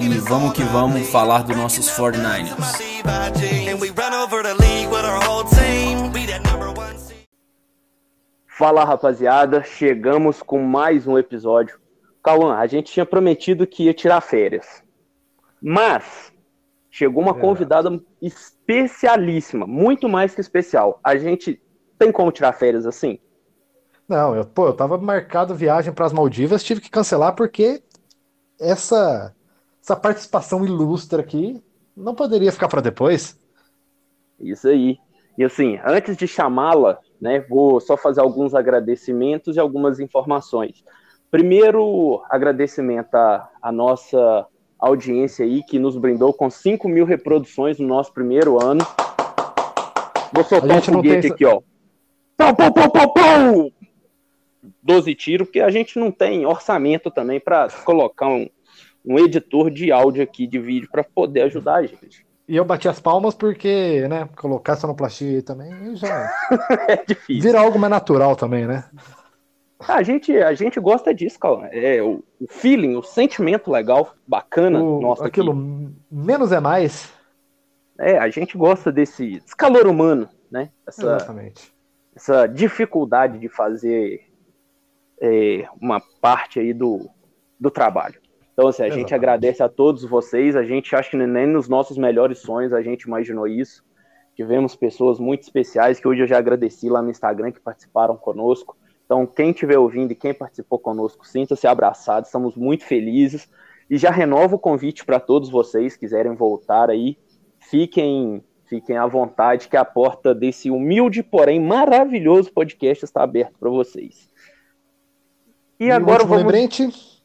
e vamos que vamos falar dos nossos 49ers. And we run over the league with our whole team. We that number one seed. Fala rapaziada, chegamos com mais um episódio. Cauã, a gente tinha prometido que ia tirar férias, mas chegou uma convidada especialíssima, muito mais que especial. A gente tem como tirar férias assim? Não, eu, pô, eu tava marcado viagem para as Maldivas, tive que cancelar porque essa essa participação ilustre aqui não poderia ficar para depois. Isso aí. E assim, antes de chamá-la, né, vou só fazer alguns agradecimentos e algumas informações. Primeiro, agradecimento à, à nossa audiência aí, que nos brindou com 5 mil reproduções no nosso primeiro ano. Vou soltar um foguete tem- aqui, ó. Pau, pau, pau, pau, pau! 12 tiros, porque a gente não tem orçamento também para colocar um, um editor de áudio aqui, de vídeo, para poder ajudar a gente. E eu bati as palmas porque, né, colocar sonoplastia aí também já É difícil. vira algo mais natural também, né? Ah, A gente, a gente gosta disso, Cauã. É o, o feeling, o sentimento legal, bacana, O- nosso aquilo aqui. menos é mais. É, a gente gosta desse, desse calor humano, né? Essa, Exatamente. essa dificuldade de fazer é, uma parte aí do, do trabalho. Então, assim, a gente agradece a todos vocês. A gente acha que nem nos nossos melhores sonhos a gente imaginou isso. Tivemos pessoas muito especiais que hoje eu já agradeci lá no Instagram que participaram conosco. Então, quem estiver ouvindo e quem participou conosco, sinta-se abraçado. Estamos muito felizes. E já renovo o convite para todos vocês que quiserem voltar aí. Fiquem, fiquem à vontade, que a porta desse humilde, porém maravilhoso podcast está aberta para vocês. E, E agora vamos. lembrete,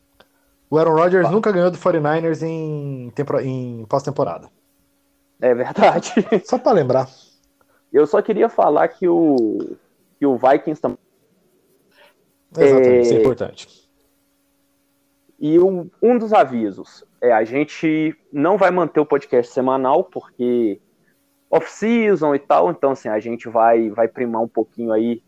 o Aaron Rodgers nunca ganhou do 49ers em, em pós-temporada. É verdade. Só para lembrar. Eu só queria falar que o, que o Vikings também. Exatamente, isso é É, importante. E um, um dos avisos é a gente não vai manter o podcast semanal, porque off-season e tal, então assim, a gente vai, vai primar um pouquinho aí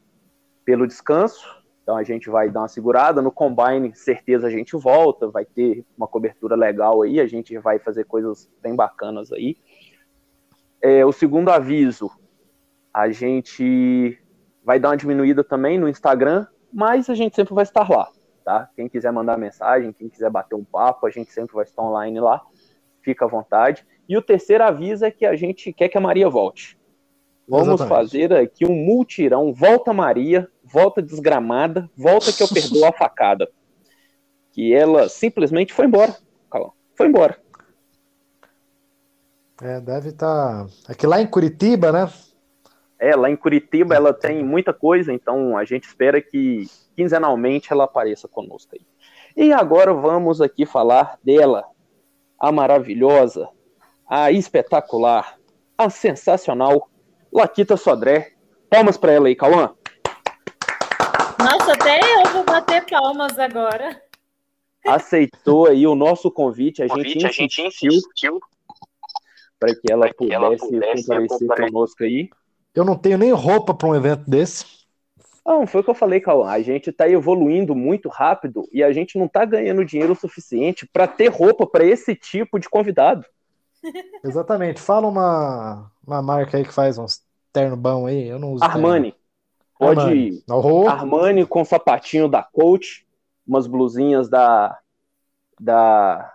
pelo descanso. Então a gente vai dar uma segurada. No Combine, certeza a gente volta, vai ter uma cobertura legal aí, a gente vai fazer coisas bem bacanas aí. É, o segundo aviso, a gente vai dar uma diminuída também no Instagram, mas a gente sempre vai estar lá tá? Quem quiser mandar mensagem, quem quiser bater um papo, a gente sempre vai estar online lá. Fica à vontade. E o terceiro aviso é que a gente quer que a Maria volte. Vamos Exatamente. fazer aqui um multirão. Volta Maria, volta desgramada, volta que eu perdoo a facada. Que ela simplesmente foi embora. Calma, foi embora. É, deve estar. Aqui lá em Curitiba, né? É, lá em Curitiba ela tem muita coisa, então a gente espera que quinzenalmente ela apareça conosco aí. E agora vamos aqui falar dela, a maravilhosa, a espetacular, a sensacional Laquita Sodré. Palmas para ela aí, Cauã. Nossa, até eu vou bater palmas agora. Aceitou aí o nosso convite, a gente convite, a gente insistiu insistiu para que ela pra pudesse pudesse comparecer conosco aí. Eu não tenho nem roupa para um evento desse. Não, foi o que eu falei, Cauã. A gente tá evoluindo muito rápido e a gente não tá ganhando dinheiro o suficiente para ter roupa para esse tipo de convidado. Exatamente. Fala uma, uma marca aí que faz uns terno bom aí. Eu não uso Armani. terno. Pode Armani. Oh, Armani com sapatinho da Coach, umas blusinhas da da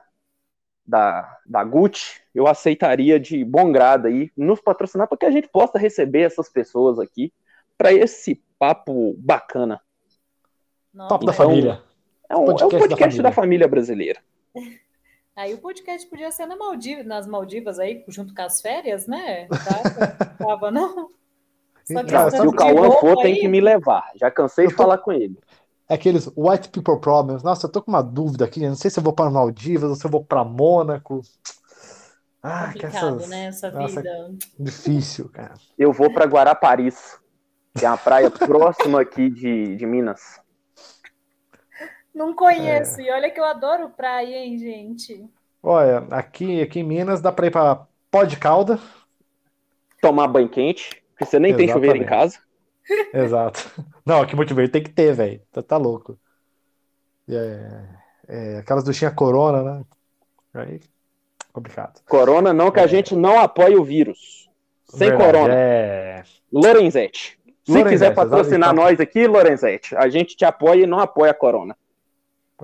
da, da Gucci. Eu aceitaria de bom grado aí nos patrocinar para que a gente possa receber essas pessoas aqui para esse papo bacana. Papo da Então, família. É um Podcast é um da podcast família. da família brasileira. Aí o podcast podia ser na Maldiva, nas Maldivas aí, junto com as férias, né? Tá? Tava, não? Se o de Cauã for, tem aí. que me levar. Já cansei de tô- falar com ele. é aqueles white people problems. Nossa, eu tô com uma dúvida aqui, eu não sei se eu vou para Maldivas ou se eu vou para Mônaco. Ah, que Complicado, essas... né? Essa Nossa, vida. difícil, cara. Eu vou para Guaraparis, que é uma praia próxima aqui de, de Minas. Não conheço. E olha que eu adoro praia, hein, gente? Olha, aqui, aqui em Minas dá pra ir pra Pó de Calda. Tomar banho quente, porque você nem tem chuveiro em Exatamente. casa. Exato. Não, aqui multiverso tem que ter, velho. Tá, tá louco. É, é, aquelas duchinhas corona, né? Aí, complicado. Corona não, que a gente não apoia o vírus. Sem É. Verdade, corona. É. Lorenzetti. Se Lorenzetti, quiser patrocinar exato. nós aqui, Lorenzetti, a gente te apoia e não apoia a corona.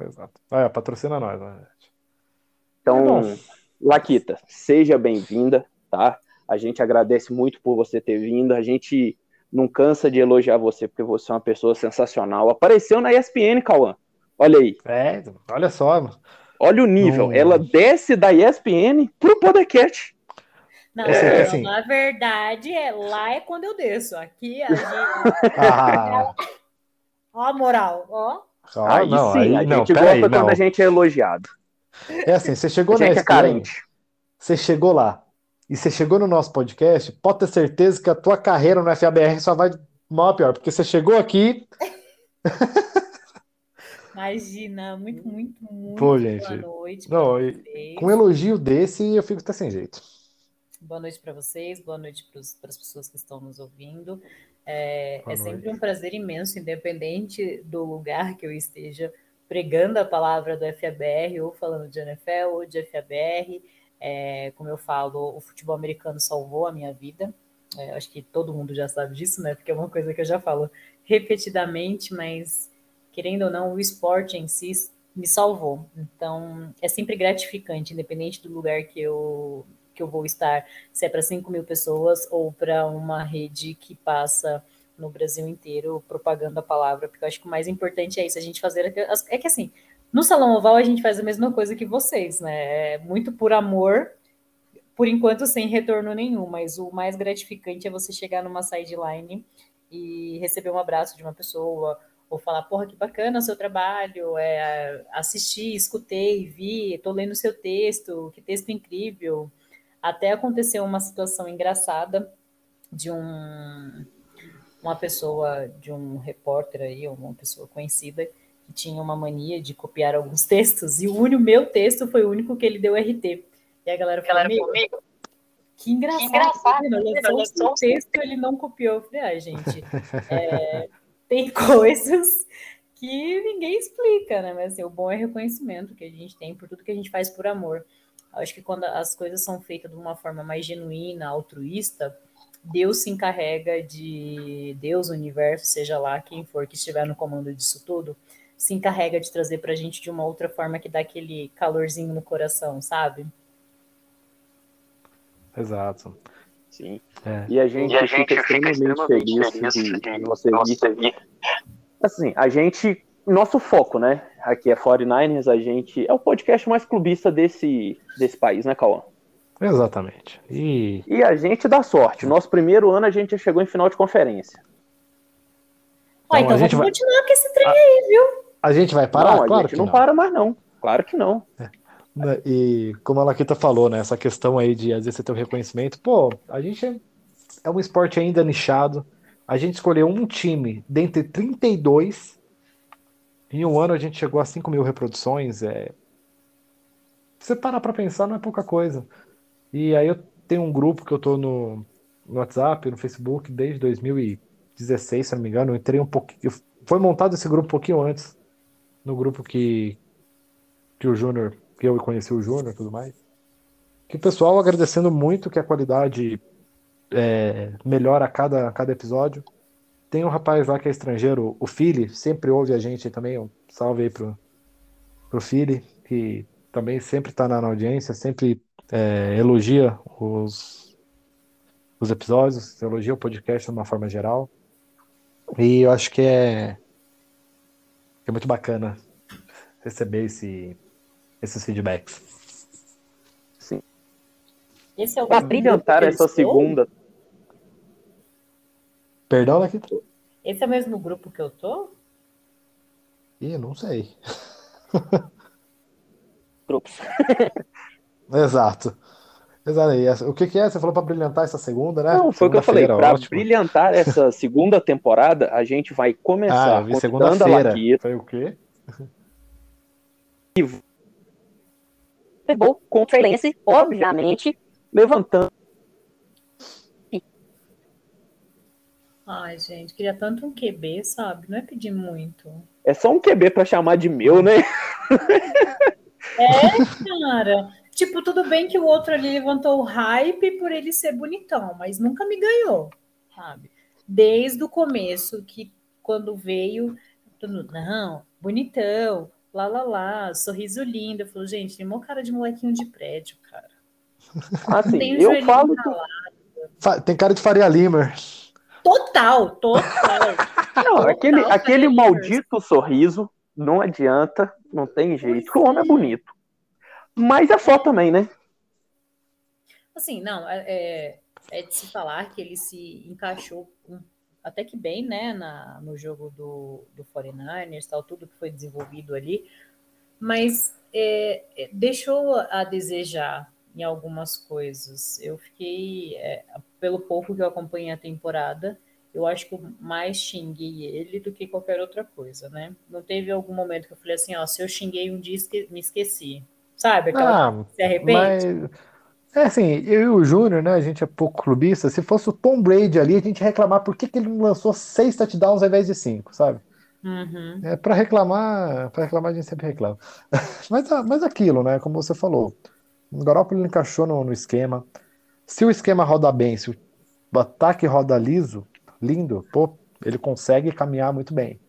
Exato. É, patrocina nós, né? Então. Laquita, seja bem-vinda, tá? A gente agradece muito por você ter vindo. A gente não cansa de elogiar você, porque você é uma pessoa sensacional. Apareceu na ESPN, Cauã. Olha aí, É, olha só, mano. olha o nível. Não. Ela desce da ESPN pro podcast. Não, Assim, não, assim. na verdade, é, lá é quando eu desço. Aqui a gente. Ah, Ó, a moral, ó. ó, aí não, sim, aí, a não, gente gosta não. quando a gente é elogiado. É assim, você chegou na é ESPN, carente. você chegou lá e você chegou no nosso podcast, pode ter certeza que a tua carreira no FABR só vai mal a pior, porque você chegou aqui, Imagina, muito, muito, muito Pô, boa gente. noite Não, e- com um elogio desse, eu fico até sem jeito. Boa noite para vocês, boa noite para as pessoas que estão nos ouvindo. É, Boa é sempre um prazer imenso, independente do lugar que eu esteja pregando a palavra do FABR, ou falando de NFL, ou de FABR. É, como eu falo, o futebol americano salvou a minha vida. É, acho que todo mundo já sabe disso, né? Porque é uma coisa que eu já falo repetidamente, mas querendo ou não, o esporte em si me salvou. Então, é sempre gratificante, independente do lugar que eu, que eu vou estar, se é para 5 mil pessoas ou para uma rede que passa no Brasil inteiro propagando a palavra, porque eu acho que o mais importante é isso, a gente fazer. É que assim, no Salão Oval a gente faz a mesma coisa que vocês, né? É muito por amor, por enquanto sem retorno nenhum, mas o mais gratificante é você chegar numa sideline e receber um abraço de uma pessoa, ou falar, porra, que bacana o seu trabalho, é, assisti, escutei, vi, tô lendo seu texto, que texto incrível. Até aconteceu uma situação engraçada de um, uma pessoa, de um repórter aí, uma pessoa conhecida, que tinha uma mania de copiar alguns textos, e o único meu texto foi o único que ele deu RT. E a galera falou, "Meu, que engraçado, Que engraçado, né? Lançou o seu texto, ele não copiou. Eu falei, ai, gente, é, tem coisas que ninguém explica, né? Mas assim, o bom é reconhecimento que a gente tem por tudo que a gente faz por amor. Eu acho que quando as coisas são feitas de uma forma mais genuína, altruísta, Deus se encarrega de Deus, o universo, seja lá quem for que estiver no comando disso tudo, se encarrega de trazer pra gente de uma outra forma que dá aquele calorzinho no coração, sabe? Exato. Sim. É. E a gente, E a gente fica fica extremamente extremamente feliz feliz de, você vir. Assim, a gente, nosso foco, né? Aqui é 49ers, a gente é o podcast mais clubista desse, desse país, né, Cauã? Exatamente. E E a gente dá sorte. Nosso primeiro ano a gente já chegou em final de conferência. Ó, Então, então a gente vamos vai- continuar com esse trem aí, viu? A gente vai parar? não, a Claro gente que não, não. para mais, não. Claro que não. Né, E como a Laquita falou, né? Essa questão aí de às vezes você ter o reconhecimento, pô, a gente é, é um esporte ainda nichado. A gente escolheu um time dentre 32. Em um ano a gente chegou a 5 mil reproduções. É... Se você parar pra pensar, não é pouca coisa. E aí eu tenho um grupo que eu tô no, no WhatsApp, no Facebook, desde 2016, se não me engano. Eu entrei um pouquinho. Foi montado esse grupo um pouquinho antes. No grupo que, que o Júnior, que eu conheci o Júnior e tudo mais. Que o pessoal agradecendo muito que a qualidade é, melhora a cada, a cada episódio. Tem um rapaz lá que é estrangeiro, o Fili, sempre ouve a gente também. Um salve aí pro, pro Fili, que também sempre tá na, na audiência, sempre é, elogia os, os episódios, elogia o podcast de uma forma geral. E eu acho que é, é muito bacana receber esse, esses feedbacks. Esse é o grupo brilhantar essa estou? segunda. Perdão, Laquita? Esse é o mesmo grupo que eu tô? Ih, não sei. Grupos. Exato. Exato. E essa- O que, que é? Você falou pra brilhantar essa segunda, né? Não, foi o que eu falei. Pra ótimo. brilhantar essa segunda temporada, a gente vai Ah, começar eu vi segunda-feira. Foi o quê? pegou contra o Fluminense, obviamente, levantando. Ai, gente, queria tanto um QB, sabe? Não é pedir muito. É só um QB pra chamar de meu, né? É, cara. Tipo, tudo bem que o outro ali levantou o hype por ele ser bonitão, mas nunca me ganhou, sabe? Desde o começo, que quando veio, mundo, não, bonitão, lá, lá, lá, sorriso lindo. Eu falo, gente, tem mó cara de molequinho de prédio, cara. Assim, Tem o eu falo que Tem cara de Faria Limer. Total, total. Não, Total, aquele, aquele maldito sorriso não adianta, não tem jeito. O homem é bonito. Mas é só também, né? Assim, não, é, é- é de se falar que ele se encaixou até que bem, né, na, no jogo do, do 49ers, tal, tudo que foi desenvolvido ali, mas é, é, deixou a desejar em algumas coisas. Eu fiquei, é, pelo pouco que eu acompanhei a temporada, eu acho que eu mais xinguei ele do que qualquer outra coisa, né? Não teve algum momento que eu falei assim, ó, se eu xinguei um dia, me esqueci. Sabe? Aquela Ah, se arrepende? mas. É assim, eu e o Júnior, né? A gente é pouco clubista. Se fosse o Tom Brady ali, a gente ia reclamar por que, que ele não lançou seis touchdowns ao invés de cinco, sabe? Uhum. É para reclamar, para reclamar a gente sempre reclama. Mas, a- mas aquilo, né? Como você falou, o Garoppolo encaixou no, no esquema. Se o esquema roda bem, se o ataque roda liso, lindo, pô, ele consegue caminhar muito bem.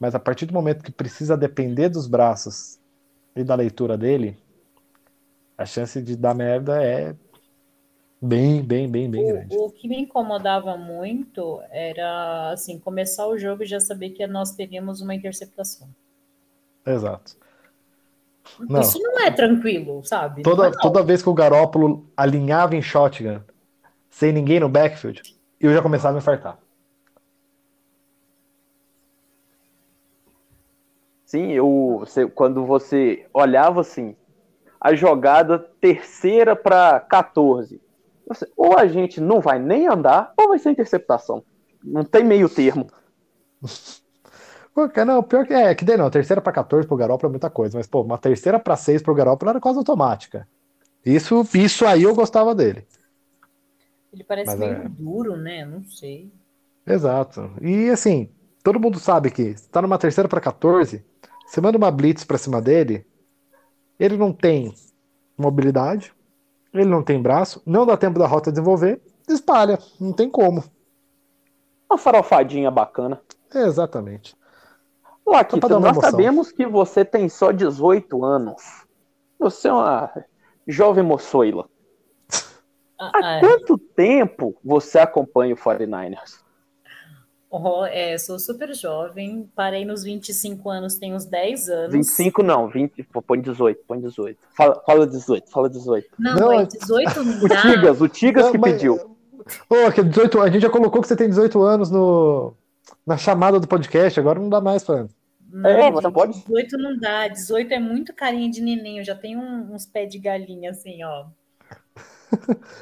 Mas a partir do momento que precisa depender dos braços e da leitura dele, a chance de dar merda é bem, bem, bem, bem grande. O, o que me incomodava muito era assim começar o jogo e já saber que nós teríamos uma interceptação. Exato. Não. Isso não é tranquilo, sabe? Toda, Não. toda vez que o Garópolo alinhava em shotgun, sem ninguém no backfield, eu já começava a me infartar. Sim, eu, você- quando você olhava assim, a jogada terceira para 14, você- ou a gente não vai nem andar, ou vai ser interceptação. Não tem meio termo. Pô, não, pior que é, que daí não, terceira pra 14 pro Garópolo é muita coisa, mas pô, uma terceira pra 6 pro Garópolo era quase automática. Isso, isso aí eu gostava dele. Ele parece Mas meio é. duro, né? Não sei. Exato. E assim, todo mundo sabe que se tá numa terceira pra 14, você manda uma blitz pra cima dele, ele não tem mobilidade, ele não tem braço, não dá tempo da rota desenvolver, espalha, não tem como. Uma farofadinha bacana. Exatamente. Pra dar uma nós emoção. sabemos que você tem só 18 anos. Você é uma jovem moçoila. Ah, Há ah, quanto tempo você acompanha o 49ers? Oh, é, sou super jovem, parei nos 25 anos, tenho uns 10 anos. 25 não, 20, pô, põe 18, põe 18. Fala, fala 18, fala 18. Não, Não, é é- 18 não O dá. Tigas, o Tigas Não, que mas- pediu. Ô, que 18, a gente já colocou que você tem 18 anos no, na chamada do podcast, agora não dá mais pra. Não, É, você pode? 18 não dá. 18 é muito carinha de neném. Eu já tenho um- uns pés de galinha, assim, ó.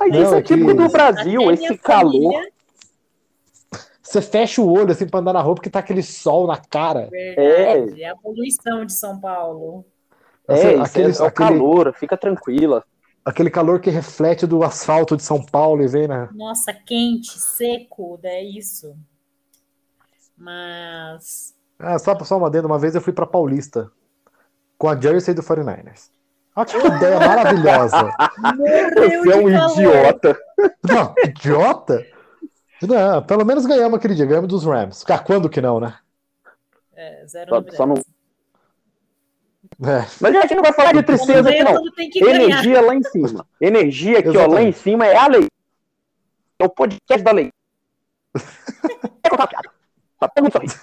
Mas Não, isso é é que- típico do Brasil, Até esse calor. família- Você fecha o olho assim pra andar na rua porque tá aquele sol na cara. Verdade. É. a poluição de São Paulo. É, isso aquele, é, é o aquele, calor, fica tranquila. aquele calor que reflete do asfalto de São Paulo e vem na. Nossa, quente, seco, é isso. Mas. Ah, só, só uma adendo, uma vez eu fui pra Paulista com a Jersey do 49ers. Olha que ideia maravilhosa. Você é um calor. idiota. Não, idiota? Não, pelo menos ganhamos aquele dia, ganhamos dos Rams. Ah, quando que não, né? É, zero Só- só não- É, Mas a gente não vai falar de tristeza aqui, não. que ganhar. Energia lá em cima. Energia aqui, ó, lá Exatamente. em cima é a lei. É o podcast da lei. É contar piada. Tá todo mundo sorrindo.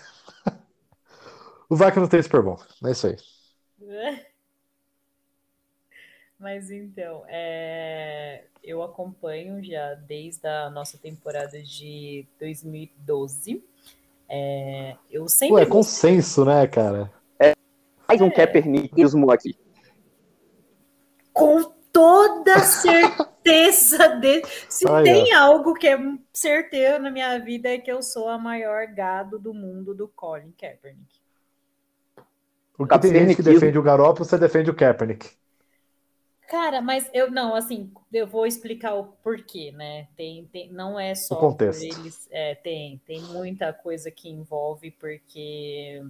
o VAC não tem Super bom. É isso aí. Mas então, é, eu acompanho já desde a nossa temporada de 2012. É, eu sempre Pô, é consenso, né, cara? É, Mais um Kaepernickismo aqui. Com toda certeza de... Se Aí, tem algo que é certeiro na minha vida é que eu sou a maior gado do mundo do Colin Kaepernick. O que tem gente que defende o Garoppolo, você defende o Kaepernick. Cara, mas eu não, assim, eu vou explicar o porquê, né? Tem, tem não é só O contexto. por eles, é, tem, tem muita coisa que envolve porque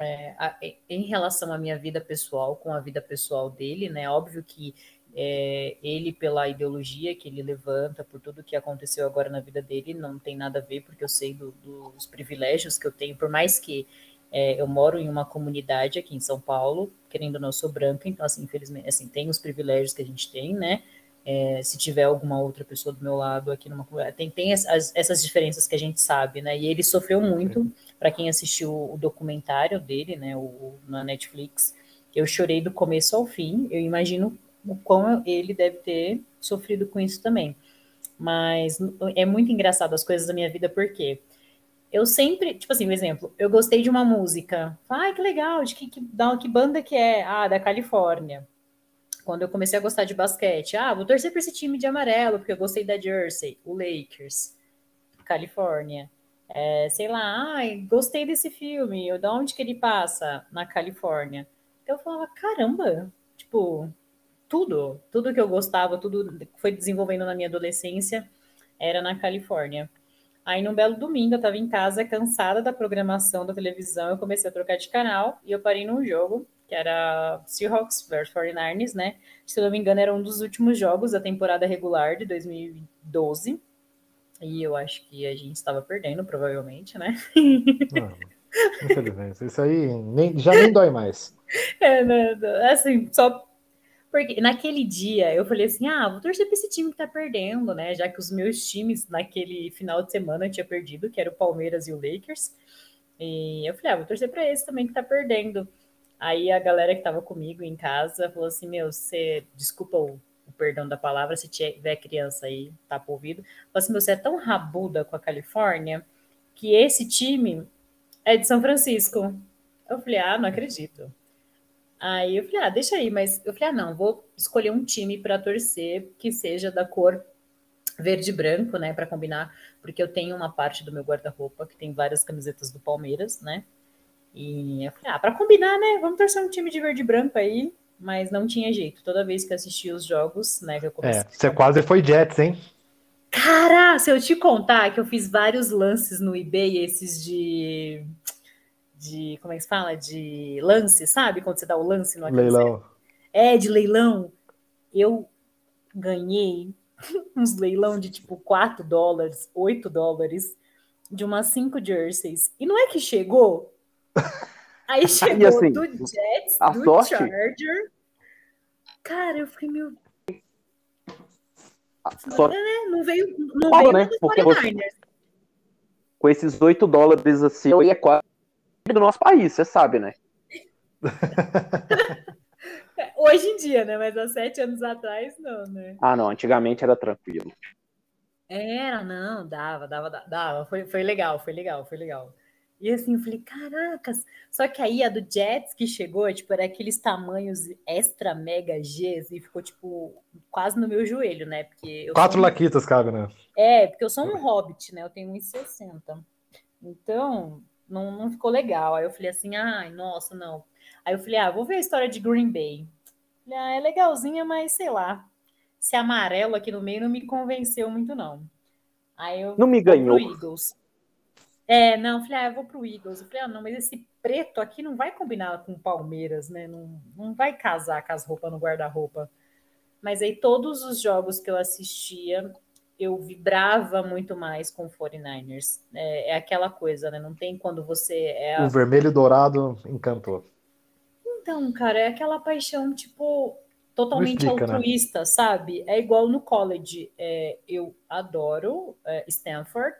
é, a- em relação à minha vida pessoal com a vida pessoal dele, né? Óbvio que é, ele pela ideologia que ele levanta, por tudo que aconteceu agora na vida dele, não tem nada a ver, porque eu sei do- dos privilégios que eu tenho, por mais que é, eu moro em uma comunidade aqui em São Paulo, querendo ou não, eu sou branca, então, assim, infelizmente, assim, tem os privilégios que a gente tem, né? É, se tiver alguma outra pessoa do meu lado aqui numa comunidade, tem, tem as- as- essas diferenças que a gente sabe, né? E ele sofreu muito, para quem assistiu o documentário dele, né, o, na Netflix, eu chorei do começo ao fim, eu imagino o quão ele deve ter sofrido com isso também. Mas é muito engraçado as coisas da minha vida, porque eu sempre, tipo assim, um exemplo, eu gostei de uma música. Ai, que legal, de que, que, da, que banda que é? Ah, da Califórnia. Quando eu comecei a gostar de basquete, ah, vou torcer para esse time de amarelo, porque eu gostei da Jersey, o Lakers, Califórnia. É, sei lá, ai, gostei desse filme, eu, de onde que ele passa? Na Califórnia. Então eu falava, caramba, tipo, tudo, tudo que eu gostava, tudo que foi desenvolvendo na minha adolescência era na Califórnia. Aí, num belo domingo, eu estava em casa, cansada da programação da televisão, eu comecei a trocar de canal e eu parei num jogo, que era Seahawks vs 49ers, né? Se eu não me engano, era um dos últimos jogos da temporada regular de 2012. E eu acho que a gente estava perdendo, provavelmente, né? Não, infelizmente. Isso aí nem, já nem dói mais. É, né, assim, só porque naquele dia eu falei assim: ah, vou torcer para esse time que tá perdendo, né? Já que os meus times naquele final de semana tinha perdido, que era o Palmeiras e o Lakers. E eu falei: ah, vou torcer para esse também que tá perdendo. Aí a galera que tava comigo em casa falou assim: meu, você, desculpa o, o perdão da palavra, se tiver criança aí, tá por ouvido. Falou assim: você é tão rabuda com a Califórnia que esse time é de São Francisco. Eu falei: ah, não acredito. Aí eu falei, ah, deixa aí, mas eu falei, ah, não, vou escolher um time para torcer que seja da cor verde e branco, né, para combinar, porque eu tenho uma parte do meu guarda-roupa que tem várias camisetas do Palmeiras, né? E eu falei, ah, para combinar, né, vamos torcer um time de verde e branco aí, mas não tinha jeito. Toda vez que eu assistia os jogos, né, que eu comecei. É, você quase foi Jets, hein? Cara, se eu te contar que eu fiz vários lances no eBay, esses de de como é que se fala? De lance, sabe? Quando você dá o lance no Leilão. É, de leilão. Eu ganhei uns leilão de tipo 4 dólares, 8 dólares, de umas 5 jerseys. E não é que chegou? Aí chegou assim, do Jets, a do sorte- Charger. Cara, eu fiquei, meu. Só É, não veio, não Fala, veio né? Porque 49ers. com esses 8 dólares assim, eu ia quase do nosso país, você sabe, né? Hoje em dia, né? Mas há sete anos atrás, não, né? Ah, não, antigamente era tranquilo. Era, não, dava, dava, dava, dava. Foi, foi legal, foi legal, foi legal. E assim, eu falei, caracas. Só que aí a do Jets que chegou, tipo, era aqueles tamanhos extra mega Gs e ficou, tipo, quase no meu joelho, né? Porque eu Quatro um- laquitas cabe, né? É, porque eu sou um hobbit, né? Eu tenho 1,60. Então, não, não ficou legal. Aí eu falei assim, ai, nossa, não. Aí eu falei, ah, vou ver a história de Green Bay. Falei, ah, é legalzinha, mas sei lá. Esse amarelo aqui no meio não me convenceu muito, não. Aí eu Não me vou pro ganhou. Eagles. É, não, falei, ah, eu vou pro Eagles. Eu falei, ah, não, mas esse preto aqui não vai combinar com Palmeiras, né? Não, não vai casar com as roupas no guarda-roupa. Mas aí todos os jogos que eu assistia, eu vibrava muito mais com o 49ers. É, é aquela coisa, né? Não tem quando você é. a- O vermelho e dourado encantou. Então, cara, é aquela paixão, tipo, totalmente explica, né? altruísta, sabe? É igual no college. É, eu adoro é, Stanford,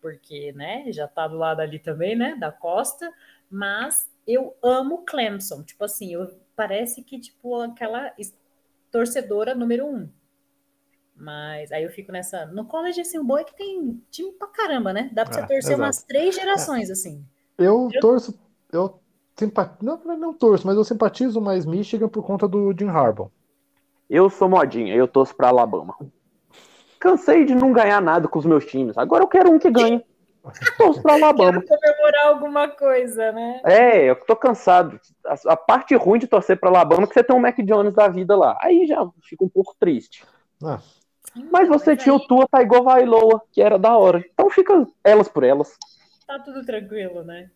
porque, né, já tá do lado ali também, né, da costa, mas eu amo Clemson. Tipo assim, eu, parece que, tipo, aquela torcedora número um. Mas aí eu fico nessa. No college, assim, o bom é que tem time pra caramba, né? Dá pra você É, torcer exato. umas três gerações, assim. Eu Eu- torço. Eu simpa- não, não torço, mas eu simpatizo mais Michigan por conta do Jim Harbaugh. Eu sou modinha, eu torço pra Alabama. Cansei de não ganhar nada com os meus times. Agora eu quero um que ganhe. Torço pra Alabama. Quero comemorar alguma coisa, né? É, eu tô cansado. A, a parte ruim de torcer pra Alabama é que você tem um Mac Jones da vida lá. Aí já fica um pouco triste. Ah, Mas você tinha o aí Tua Tagovailoa, que era da hora. Então fica elas por elas. Tá tudo tranquilo, né?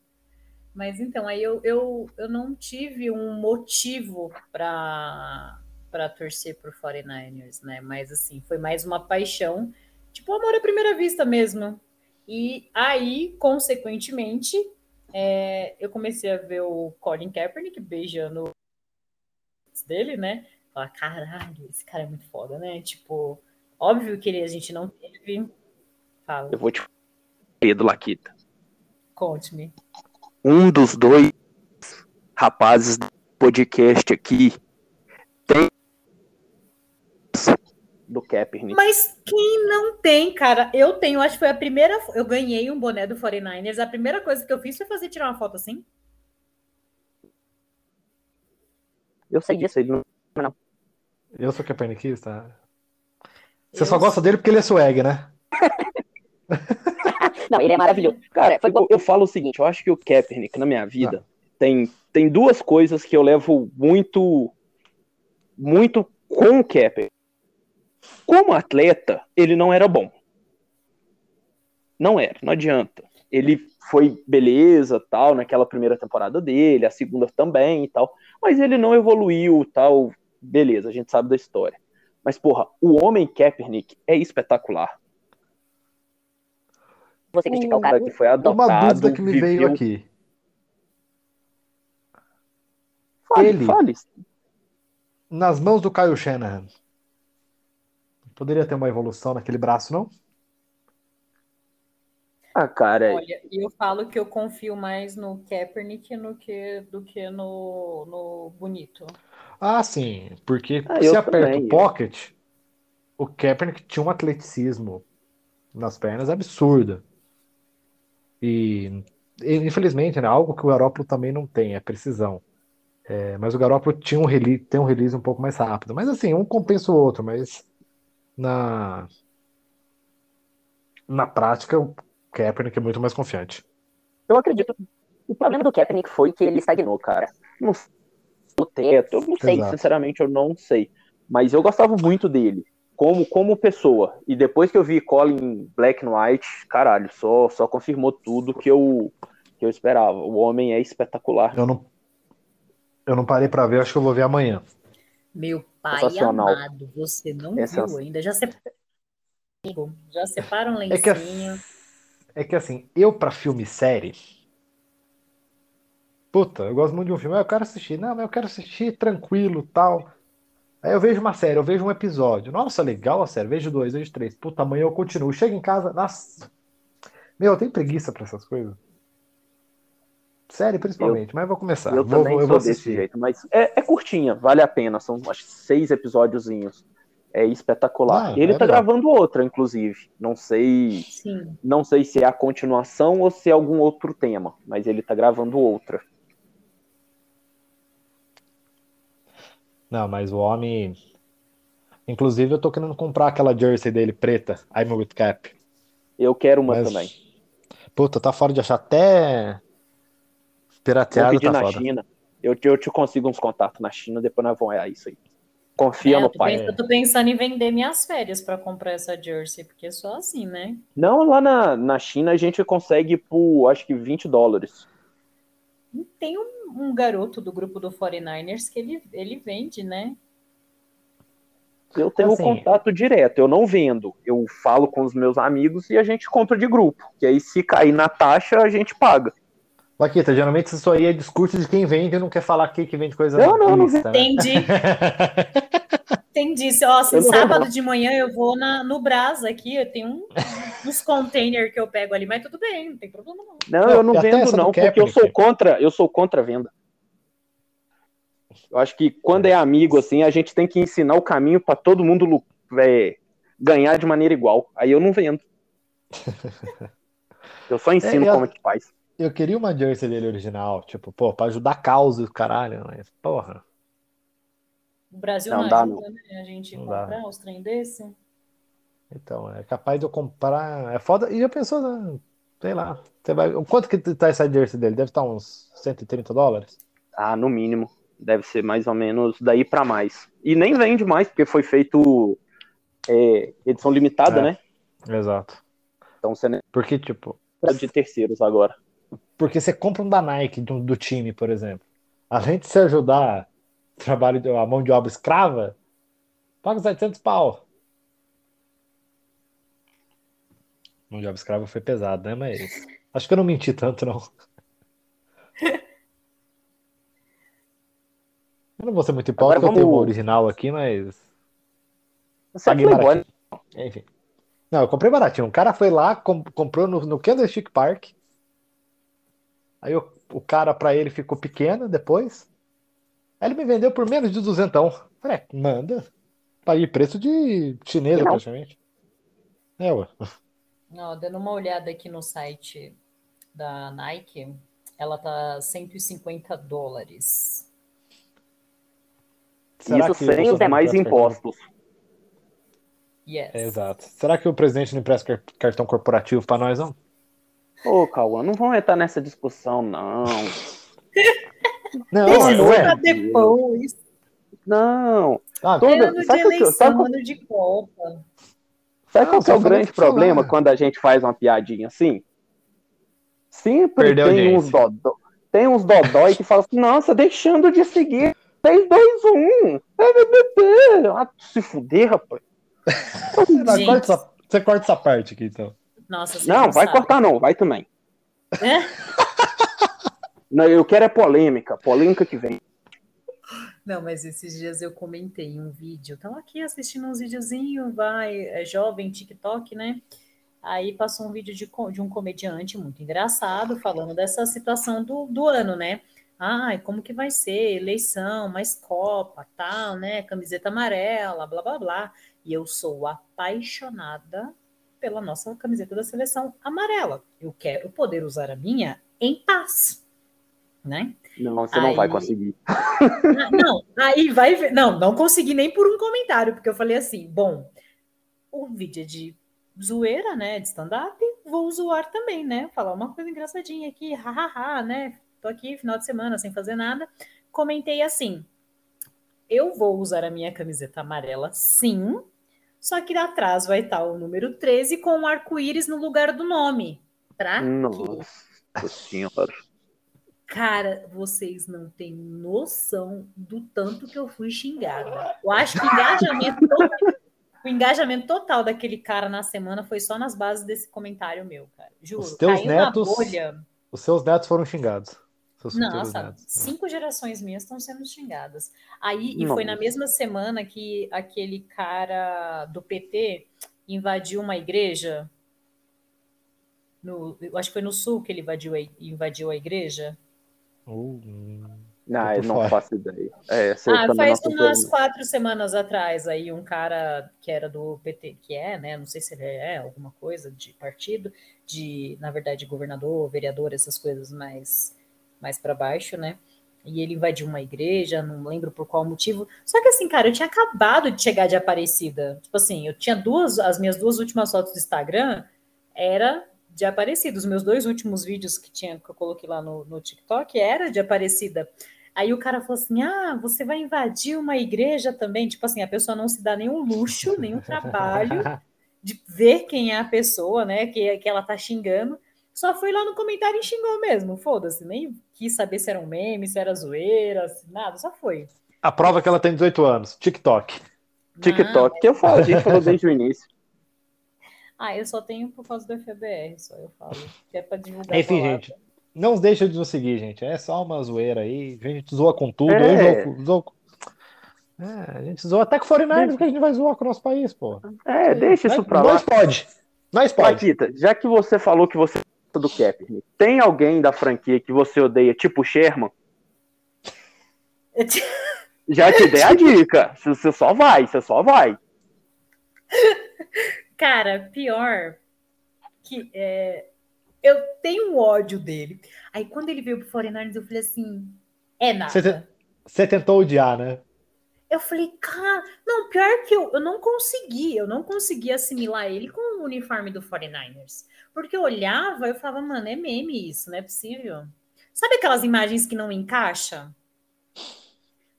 Mas então, aí eu, eu, eu não tive um motivo para para torcer por 49ers, né? Mas assim, foi mais uma paixão, tipo amor à primeira vista mesmo. E aí, consequentemente, é, eu comecei a ver o Colin Kaepernick beijando dele, né? Falar, caralho, esse cara é muito foda, né? Tipo, óbvio que a gente não teve. Fala, Eu vou te Pedro Laquita. conte-me. Um dos dois rapazes do podcast aqui tem do Kaepernick. Mas quem não tem, cara? Eu tenho, acho que foi a primeira. Eu ganhei um boné do 49ers. A primeira coisa que eu fiz foi fazer tirar uma foto assim. Eu sei disso, ele não eu sou Kaepernickista. Você Eu só gosta dele porque ele é swag, né? Não, ele é maravilhoso. Cara, eu, eu falo o seguinte, eu acho que o Kaepernick, na minha vida, tem, tem duas coisas que eu levo muito, muito com o Kaepernick. Como atleta, ele não era bom. Não era, não adianta. Ele foi beleza, tal, naquela primeira temporada dele, a segunda também e tal, mas ele não evoluiu, tal, beleza, a gente sabe da história. Mas, porra, o homem Kaepernick é espetacular. Você criticar o cara. que foi Uma adotado, dúvida que me veio viveu- aqui. Fale, Ele- fale. Nas mãos do Kyle Shanahan. Poderia ter uma evolução naquele braço, não? Ah, cara, Olha, eu falo que eu confio mais no Kaepernick no que, do que no, no Bonito. Ah, sim, porque Ah, se eu aperta também, o eu- pocket, o Kaepernick tinha um atleticismo nas pernas absurda. E, e, infelizmente, né, algo que o Garoppolo também não tem, é precisão. É, mas o Garoppolo tinha um release, tem um release um pouco mais rápido. Mas assim, um compensa o outro, mas na, na prática, o Kaepernick é muito mais confiante. Eu acredito. O problema do Kaepernick foi que ele estagnou, cara. não o teto, eu não sei, Exato. sinceramente, eu não sei. Mas eu gostava muito dele, como, como pessoa. E depois que eu vi Colin Black and White, caralho, só, só confirmou tudo que eu, que eu esperava. O homem é espetacular. Eu não, eu não parei pra ver, acho que eu vou ver amanhã. Meu pai amado, você não É viu ainda. Já separa, já separa um É que, lencinho. é que assim, eu pra filme e série. Puta, eu gosto muito de um filme. Ah, eu quero assistir. Não, mas eu quero assistir tranquilo tal. Aí eu vejo uma série, eu vejo um episódio. Nossa, legal a série. Vejo dois, vejo três. Puta, amanhã eu continuo. Chego em casa. Nossa. Meu, eu tenho preguiça pra essas coisas. Série, principalmente, mas vou começar. eu vou, também vou, eu sou vou desse jeito, mas é, é curtinha, vale a pena. São acho, que seis episódiozinhos. É espetacular. Ah, E ele é tá legal. gravando outra, inclusive. Não sei, Sim. não sei se é a continuação ou se é algum outro tema, mas ele tá gravando outra. Não, mas o homem. Inclusive, eu tô querendo comprar aquela jersey dele preta, I'm with Cap. Eu quero uma Mas, também. puta, tá fora de achar até pirateado, tá na foda. China. Eu, te- eu te consigo uns contatos na China, depois nós vamos olhar isso aí. Confia É, no pai. eu tô pensando em vender minhas férias para comprar essa jersey, porque é só assim, né? Não, lá na, na China a gente consegue por, acho que 20 dólares. Tem um, um garoto do grupo do 49ers que ele, ele vende, né? Eu tenho Assim- contato direto, eu não vendo. Eu falo com os meus amigos e a gente compra de grupo. Que aí se cair na taxa, a gente paga. Laquita, geralmente isso aí é discurso de quem vende e não quer falar quem que vende coisa Não, não, não ilícita, né? Entendi, entendi. Se, Ó, assim, sábado de manhã eu vou na, no Brás aqui, eu tenho um, uns containers que eu pego ali, mas tudo bem, não tem problema não. Não, eu não até vendo não, porque eu sou contra, eu sou contra a venda. Eu acho que quando é amigo assim, a gente tem que ensinar o caminho para todo mundo é, ganhar de maneira igual. Aí eu não vendo. Eu só ensino É, eu- como é que faz. Eu queria uma jersey dele original, tipo, pô, pra ajudar a causa do caralho, mas, porra. O Brasil Não não, dá, ajuda, né? A gente Não dá. comprar uns trem desse. Então, é capaz de eu comprar. É foda. E já pensou, né? Sei lá. Você vai... Quanto que tá essa jersey dele? Deve estar uns 130 dólares? Ah, no mínimo. Deve ser mais ou menos daí pra mais. E nem vende mais, porque foi feito é, edição limitada, É. né? Exato. Então você não Porque, tipo, é de terceiros agora. porque você compra um da Nike do, do time, por exemplo. Além de você ajudar trabalho, de- a mão de obra escrava, paga 700 pau. Mão de obra escrava foi pesado, né? Mas acho que eu não menti tanto, não. Eu não vou ser muito hipócrita, Agora eu tenho vamos- original aqui, mas Você é Paguei né? Enfim. Não, eu comprei baratinho. Um cara foi lá, com- comprou no, no Candlestick Park. Aí o, o cara pra ele ficou pequeno depois. Aí ele me vendeu por menos de duzentão. Falei, é, manda. Paguei preço de chinesa, Não. praticamente. É, ué. Ó, dando uma olhada aqui no site da Nike, ela tá 150 dólares. Será Isso que sem os não mais empresta cartão? impostos. Yes. É, exato. Será que o presidente não empresta car- cartão corporativo pra nós, não? Ô, Cauã, não vamos entrar nessa discussão, não. Não, Deixa não isso é. depois. Não. Ah, Toda- ano de sabe que- eleição, sabe ano de Copa. Sabe Não, qual é o grande de falar. problema quando a gente faz uma piadinha assim? Sempre Perdeu tem uns dodó, tem uns dodói que falam assim, nossa, deixando de seguir 3, 2, 1. Ah, se fuder, rapaz. Não, Gente. corta essa- você corta essa parte aqui, então. Nossa, vocês Não, vai sabem. cortar não, vai também. É? Não, eu quero é polêmica, polêmica que vem. Não, mas esses dias eu comentei um vídeo. Tava aqui assistindo uns videozinhos, vai, é jovem, TikTok, né? Aí passou um vídeo de, de um comediante muito engraçado falando dessa situação do, do ano, né? Ai, como que vai ser? Eleição, mais Copa, tal, né? Camiseta amarela, blá blá blá. E eu sou apaixonada pela nossa camiseta da seleção amarela. Eu quero poder usar a minha em paz, né? Não, você não vai Aí- conseguir. Não, aí vai ver. Não, não consegui nem por um comentário, porque eu falei assim: bom, o vídeo é de zoeira, né? De stand-up, vou zoar também, né? Falar uma coisa engraçadinha aqui, hahaha, né? Tô aqui final de semana sem fazer nada. Comentei assim: eu vou usar a minha camiseta amarela, sim, só que atrás vai estar o número 13 com um arco-íris no lugar do nome. Pra quê? Nossa senhora. Cara, vocês não têm noção do tanto que eu fui xingada. Eu acho que o engajamento, to- o engajamento total daquele cara na semana foi só nas bases desse comentário meu, cara. Juro. Os teus netos- bolha. Os seus netos foram xingados. Nossa, netos. cinco gerações minhas estão sendo xingadas. Aí, e foi na mesma semana que aquele cara do PT invadiu uma igreja. No, eu acho que foi no sul que ele invadiu a, invadiu a igreja. Uh, hum. Não, eu não fora. faço ideia. É, Ah, também faz umas quatro semanas atrás, aí um cara que era do PT, que é, né? Não sei se ele é alguma coisa de partido, de, na verdade, governador, vereador, essas coisas mais, mais para baixo, né? E ele invadiu uma igreja, não lembro por qual motivo. Só que assim, cara, eu tinha acabado de chegar de Aparecida. Tipo assim, eu tinha duas, as minhas duas últimas fotos do Instagram era de Aparecida. Os meus dois últimos vídeos que tinha que eu coloquei lá no, no TikTok era de Aparecida. Aí o cara falou assim: Ah, você vai invadir uma igreja também? Tipo assim, a pessoa não se dá nenhum luxo, nenhum trabalho de ver quem é a pessoa, né? Que, que ela tá xingando. Só foi lá no comentário e xingou mesmo. Foda-se, nem quis saber se era um meme, se era zoeira, se nada, só foi. A prova é que ela tem 18 anos. TikTok. TikTok, que eu falo, a gente falou desde o início. Ah, eu só tenho por causa do FBR, só eu falo. Que é pra divulgar. Enfim, a palavra. gente. Não deixa de nos seguir, gente. É só uma zoeira aí. A gente zoa com tudo. É. É, a gente zoa até com 49 porque a gente vai zoar com o nosso país, pô. É, deixa isso pra lá. Nós pode. Nós pode. Paquita, já que você falou que você gosta do Kaepernick, tem alguém da franquia que você odeia, tipo o Sherman? Já te dei a dica. Você só vai, você só vai. Cara, pior que é, Eu tenho um ódio dele. Aí quando ele veio pro 49ers, eu falei assim, é nada. Você tentou odiar, né? Eu falei, cara, não, pior que eu, eu não consegui, eu não consegui assimilar ele com o uniforme do 49ers. Porque eu olhava, eu falava, mano, é meme isso, não é possível. Sabe aquelas imagens que não encaixa?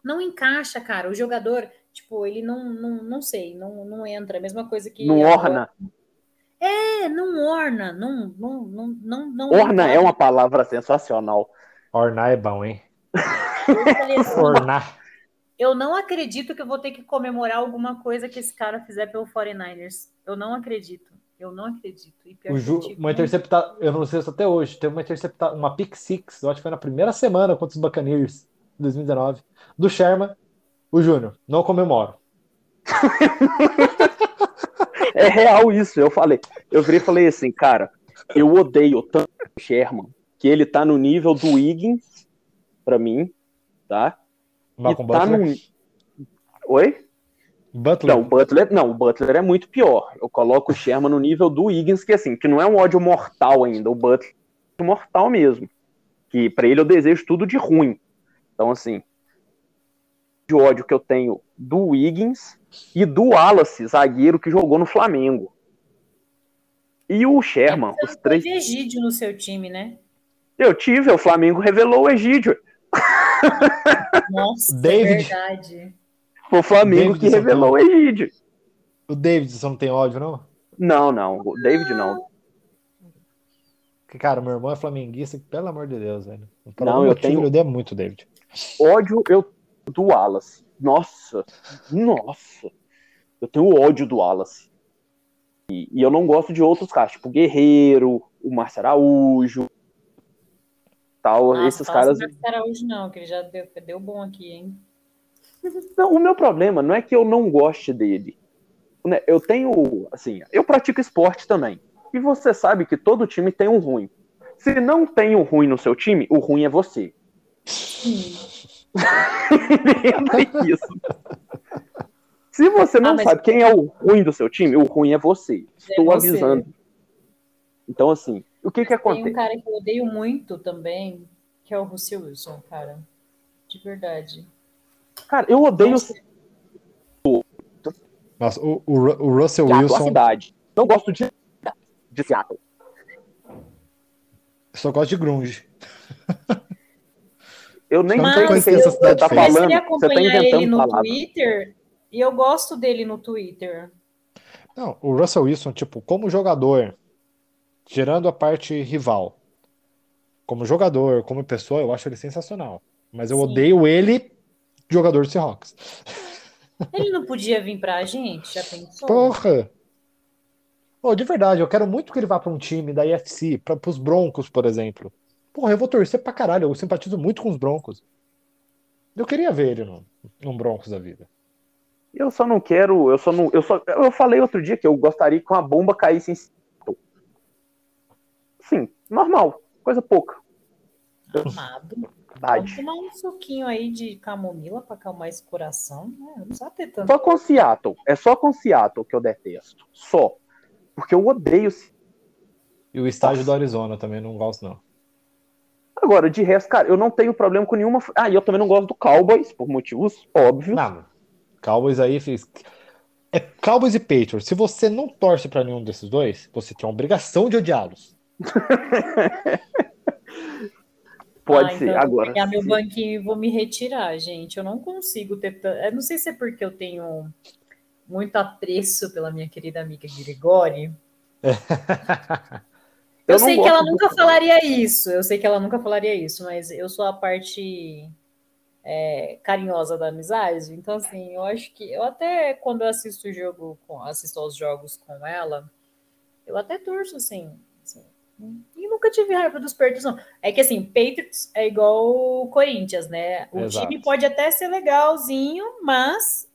Não encaixa, cara. O jogador, tipo, ele não, não, não sei, não, não entra. A mesma coisa que. Não orna. É, não orna, não, não, não, não, não Orna é uma palavra sensacional. Ornar é bom, hein? Eu assim, Ornar. Eu não acredito que eu vou ter que comemorar alguma coisa que esse cara fizer pelo 49ers. Eu não acredito. Eu não acredito. E pior O que Ju, eu tive uma um- interceptada, eu não sei se até hoje, teve uma interceptada, uma pick six, eu acho que foi na primeira semana contra os Buccaneers, em 2019, do Sherman, o Júnior. Não comemoro. É real isso. Eu falei, eu virei e falei assim, cara, eu odeio tanto o Sherman que ele tá no nível do Wiggins, pra mim, tá? Malcolm e tá Butler. no. Oi? Butler. Não, o Butler, não, o Butler é muito pior. Eu coloco o Sherman no nível do Wiggins, que assim, que não é um ódio mortal ainda, o Butler é mortal mesmo. Que pra ele eu desejo tudo de ruim. Então assim, de ódio que eu tenho do Wiggins e do Wallace, zagueiro que jogou no Flamengo. E o Sherman, os três. teve Egídio no seu time, né? Eu tive, o Flamengo revelou o Egídio. Nossa, David. é verdade. Foi o Flamengo David que revelou o Egídio. O David, você não tem ódio, não? Não, não, o David não. Cara, meu irmão é flamenguista, pelo amor de Deus, velho. Por Não, eu tenho- Eu odeio muito David. ódio eu do Wallace. Nossa, nossa. Eu tenho ódio do Wallace. E, e eu não gosto de outros caras, tipo o Guerreiro, o Márcio Araújo, tal. Nossa, esses caras. cara hoje não, que ele já deu, deu bom aqui, hein? Não, o meu problema não é que eu não goste dele. Né, Eu tenho, assim, eu pratico esporte também. E você sabe que todo time tem um ruim. Se não tem um ruim no seu time, o ruim é você. Se você não Ah, mas- sabe quem é o ruim do seu time, o ruim é você. Estou você. avisando. Então, assim, o que que Tem um acontece? cara que eu odeio muito também, que é o Russell Wilson, cara. De verdade. Cara, eu odeio Nossa, o, o, o Russell Seattle, a Wilson. cidade. Não gosto de, de Seattle. Só gosto de grunge. Eu nem Não sei o que você tá comecei falando. a Você tá acompanhar ele no. Twitter e eu gosto dele no Twitter. Não, o Russell Wilson, tipo, como jogador, tirando a parte rival, como jogador, como pessoa, eu acho ele sensacional. Mas eu Sim. odeio ele, jogador do Seahawks. Ele não podia vir pra gente, já pensou? Porra! Ô, de verdade, eu quero muito que ele vá pra um time da IFC, para os Broncos, por exemplo. Porra, eu vou torcer pra caralho, eu simpatizo muito com os Broncos. Eu queria ver ele num, num Broncos da vida. Eu só não quero, eu só não, eu só, eu falei outro dia que eu gostaria que uma bomba caísse em Seattle. Sim, normal, coisa pouca. Amado. Vamos Verdade. tomar um suquinho aí de camomila pra acalmar esse coração. né? Não precisa ter tanto. Só com Seattle, é só com Seattle que eu detesto, só, porque eu odeio. E o estádio Nossa. do Arizona também não gosto, não. Agora, de resto, cara, eu não tenho problema com nenhuma. Ah, e eu também não gosto do Cowboys por motivos óbvios. Não, Cowboys aí fez. É Cowboys e Patriots. Se você não torce pra nenhum desses dois, você tem a obrigação de odiá-los. Pode Ah, ser. então eu vou Agora, pegar meu banquinho e vou me retirar, gente. Eu não consigo ter. Eu não sei se é porque eu tenho muito apreço pela minha querida amiga Grigori. Eu, Eu sei que ela nunca falaria isso. Eu sei que ela nunca falaria isso, mas eu sou a parte é, carinhosa da amizade. Então, assim, eu acho que eu até quando eu assisto o jogo, com, assisto aos jogos com ela, eu até torço, assim. assim. E nunca tive raiva dos Patriots, não. É que assim, Patriots é igual o Corinthians, né? O Exato. time pode até ser legalzinho, mas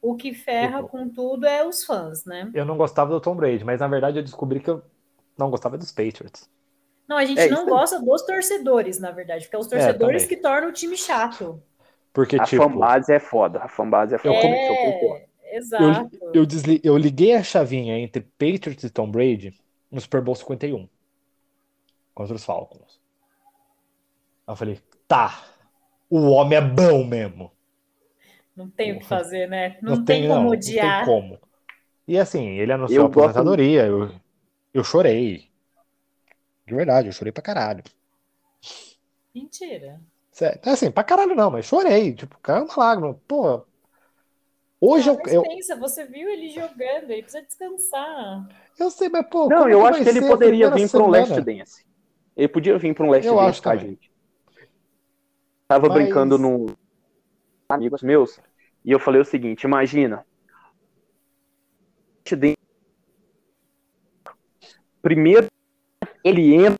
o que ferra com tudo é os fãs, né? Eu não gostava do Tom Brady, mas na verdade eu descobri que eu não gostava dos Patriots. Não, a gente É, não gosta dos torcedores, na verdade, porque é os torcedores também. que tornam o time chato. Porque, a tipo, fanbase é foda. A fanbase é foda. isso eu concordo. É, exato. eu, desli- eu liguei a chavinha entre Patriots e Tom Brady no Super Bowl 51. contra os Falcons. Aí eu falei, tá, o homem é bom mesmo. Não tem o que fazer, né? Não, Não, tem, tem, como não, odiar. Não tem como. E assim, ele anunciou Eu a gosto- aposentadoria, eu, eu chorei. De verdade, eu chorei pra caralho. Mentira. Sério, assim, pra caralho não, mas chorei. Tipo, caiu uma lágrima. Pô, hoje Não, eu, mas eu, pensa, você viu ele jogando, ele precisa descansar. eu sei, mas pô, Não, eu acho que ele poderia vir para um semana? Last Dance. Ele podia vir para um Last Eu Dance acho com a também. gente. Tava Mas- brincando num amigos meus e eu falei o seguinte: imagina. Last Dance. Primeiro, ele entra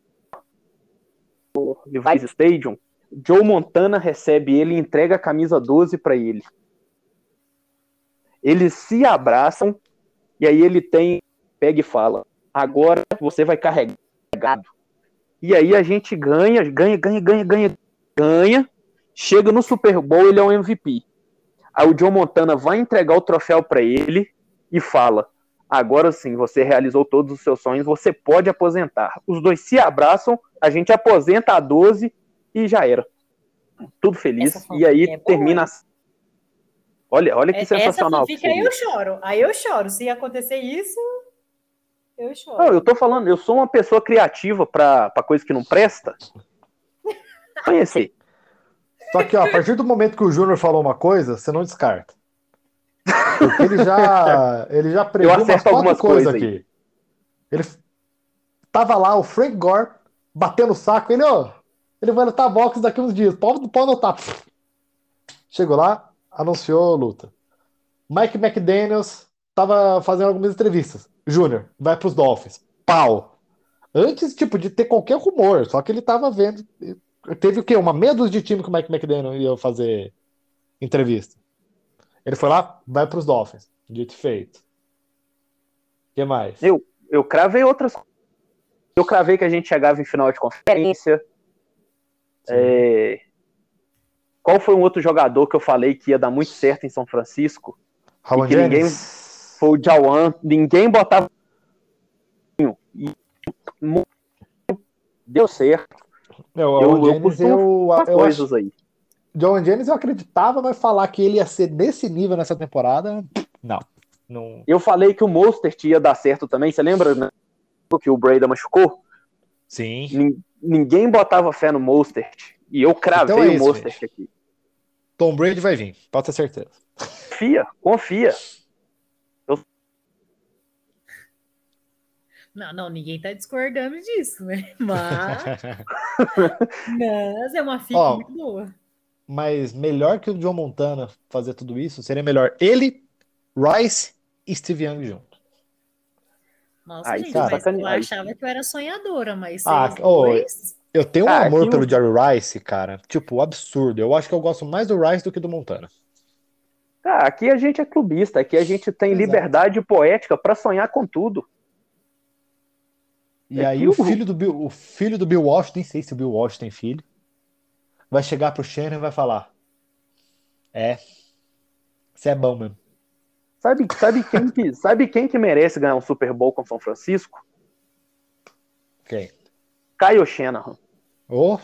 no Levi's Stadium. Joe Montana recebe ele e entrega a camisa 12 para ele. Eles se abraçam e aí ele tem pega e fala: agora você vai carregar. E aí a gente ganha, ganha, ganha, ganha, ganha, ganha. Chega no Super Bowl, ele é o MVP. Aí o John Montana vai entregar o troféu para ele e fala: agora sim, você realizou todos os seus sonhos, você pode aposentar. Os dois se abraçam, a gente aposenta a 12 e já era. Tudo feliz. Essa E aí é termina. a- Olha, olha que É- Essa sensacional. fanfic aí eu choro. Aí eu choro. Se acontecer isso, eu choro. Não, eu tô falando, eu sou uma pessoa criativa pra, pra coisa que não presta. Conhecer. Só que, ó, a partir do momento que o Júnior falou uma coisa, você não descarta. Porque ele já, ele já previu umas algumas coisas aí. aqui. Ele tava lá, o Frank Gore, batendo o saco. Ele, ó, ele vai lutar boxe daqui uns dias. Pode, pode anotar. Chegou lá, anunciou luta. Mike McDaniels tava fazendo algumas entrevistas. Júnior, vai pros Dolphins. Pau. Antes, tipo, de ter qualquer rumor, só que ele tava vendo. Teve o quê? Uma meia dúzia de time que o Mike McDaniel ia fazer entrevista. Ele foi lá, vai pros Dolphins. Dito feito. O que mais? Eu, eu cravei outras coisas. Eu cravei que a gente chegava em final de conferência. É, Qual foi um outro jogador que eu falei que ia dar muito certo em São Francisco? Que ninguém-. Foi o Jawan. Ninguém botava. E deu certo. É, o Eu- eu costumo eu, eu, acho, coisas aí. John Jennings eu acreditava, mas falar que ele ia ser nesse nível nessa temporada, não. não... Eu falei que o Mostert ia dar certo também. Você lembra né, que o Breda machucou? Sim. Nin- Ninguém botava fé no Mostert. E eu cravei Então é o gente. aqui. Tom Brady vai vir, pode ter certeza. Confia, confia. Não, não, ninguém tá discordando disso, né? Mas, mas é uma fic Ó, muito boa. Mas melhor que o John Montana fazer tudo isso, seria melhor ele, Rice e Steve Young junto. Nossa, Ai, gente, cara, mas eu achava que eu era sonhadora, mas Ah, dois... Eu tenho um Ah, amor pelo Jerry Rice, cara. Tipo, absurdo. Eu acho que eu gosto mais do Rice do que do Montana. Ah, aqui a gente é clubista, aqui a gente tem Exato. liberdade poética pra sonhar com tudo. E É aí o o- filho do Bill, o filho do Bill Walsh, nem sei se o Bill Walsh tem filho, vai chegar pro Shannon e vai falar: É, você é bom mesmo. Sabe, sabe, quem que, sabe quem que merece ganhar um Super Bowl com São Francisco? Quem? Kyle Shanahan. Ô,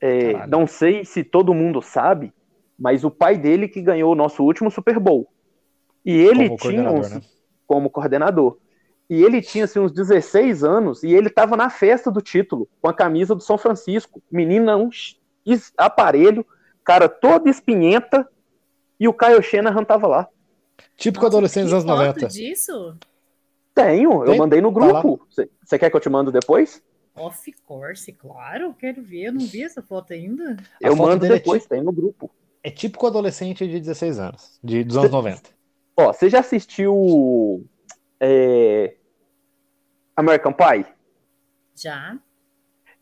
É, não sei se todo mundo sabe, mas o pai dele que ganhou o nosso último Super Bowl. E ele como tinha uns, né? como coordenador. E ele tinha assim, uns 16 anos e ele estava na festa do título, com a camisa do São Francisco. Menina, um aparelho, cara todo espinhenta, e o Kyle Shanahan tava lá. Típico Nossa, adolescente dos anos foto 90. disso? Tenho, eu Tem? mandei no Tá grupo. Você quer que eu te mando depois? Of course, claro, quero ver. Eu não vi essa foto ainda. A eu foto mando é depois, tipo- tem no grupo. É típico adolescente de 16 anos, de, dos anos 90. Ó, você já assistiu é, American Pie? Já?